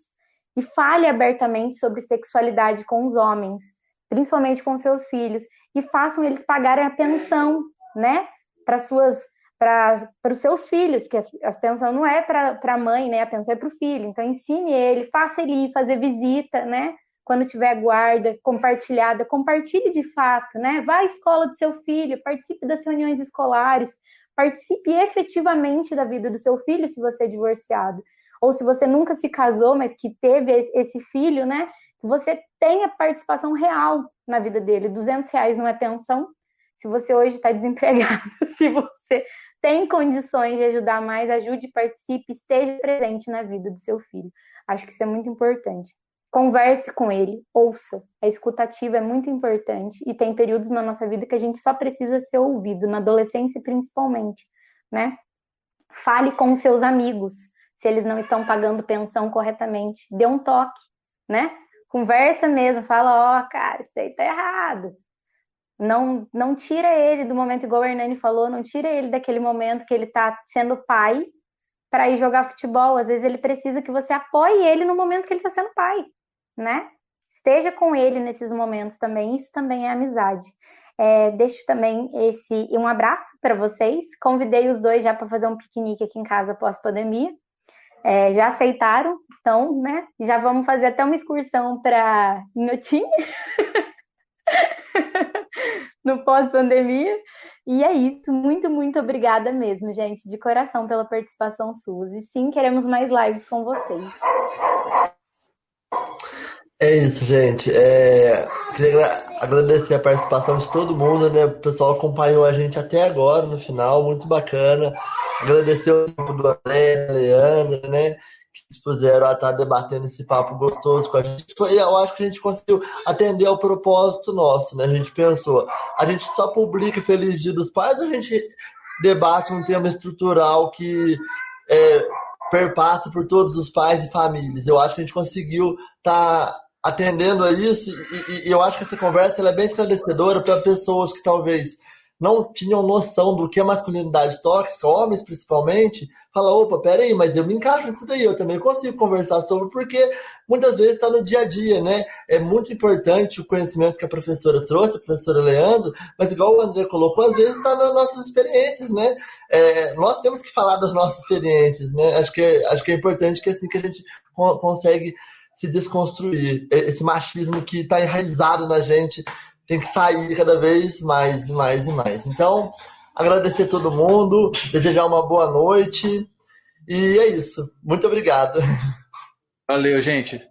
e fale abertamente sobre sexualidade com os homens, principalmente com seus filhos, e façam eles pagarem a pensão, né, para suas para os seus filhos, porque a, pensão não é para a mãe, né? A pensão é para o filho. Então ensine ele, faça ele ir fazer visita, né? Quando tiver guarda compartilhada, compartilhe de fato, né? Vá à escola do seu filho, participe das reuniões escolares, participe efetivamente da vida do seu filho se você é divorciado. Ou se você nunca se casou, mas que teve esse filho, né? Que você tenha participação real na vida dele. 200 reais não é pensão. Se você hoje está desempregado, se você tem condições de ajudar mais, ajude, participe, esteja presente na vida do seu filho. Acho que isso é muito importante. Converse com ele, ouça. A escutativa é muito importante e tem períodos na nossa vida que a gente só precisa ser ouvido, na adolescência principalmente, né? Fale com seus amigos, se eles não estão pagando pensão corretamente. Dê um toque, né? Conversa mesmo, fala, ó, oh, cara, isso aí tá errado. Não, não tira ele do momento, igual o Hernani falou, não tira ele daquele momento que ele tá sendo pai para ir jogar futebol. Às vezes ele precisa que você apoie ele no momento que ele está sendo pai, né? Esteja com ele nesses momentos também. Isso também é amizade. É, deixo também esse um abraço para vocês. Convidei os dois já para fazer um piquenique aqui em casa pós pandemia. É, já aceitaram, então, né? Já vamos fazer até uma excursão para Inhotim no pós-pandemia. E é isso. Muito, muito obrigada mesmo, gente, de coração pela participação sua. E sim, queremos mais lives com vocês. É isso, gente. É... Queria agradecer a participação de todo mundo, né? O pessoal acompanhou a gente até agora, no final, muito bacana. Agradecer o tempo do André, Leandro, né? Dispuseram a estar debatendo esse papo gostoso com a gente. Eu acho que a gente conseguiu atender ao propósito nosso, né? A gente pensou, a gente só publica Feliz Dia dos Pais, a gente debate um tema estrutural que é, perpassa por todos os pais e famílias. Eu acho que a gente conseguiu estar tá atendendo a isso e, e, eu acho que essa conversa é bem esclarecedora para pessoas que talvez não tinham noção do que é masculinidade tóxica, homens principalmente, fala, opa, peraí, mas eu me encaixo nisso daí, eu também consigo conversar sobre, porque muitas vezes está no dia a dia, né? É muito importante o conhecimento que a professora trouxe, a professora Leandro, mas igual o André colocou, às vezes está nas nossas experiências, né? É, nós temos que falar das nossas experiências, né? Acho que, é, acho que é importante que é assim que a gente consegue se desconstruir. Esse machismo que está enraizado na gente tem que sair cada vez mais e mais e mais. Então, agradecer a todo mundo, desejar uma boa noite e é isso. Muito obrigado. Valeu, gente.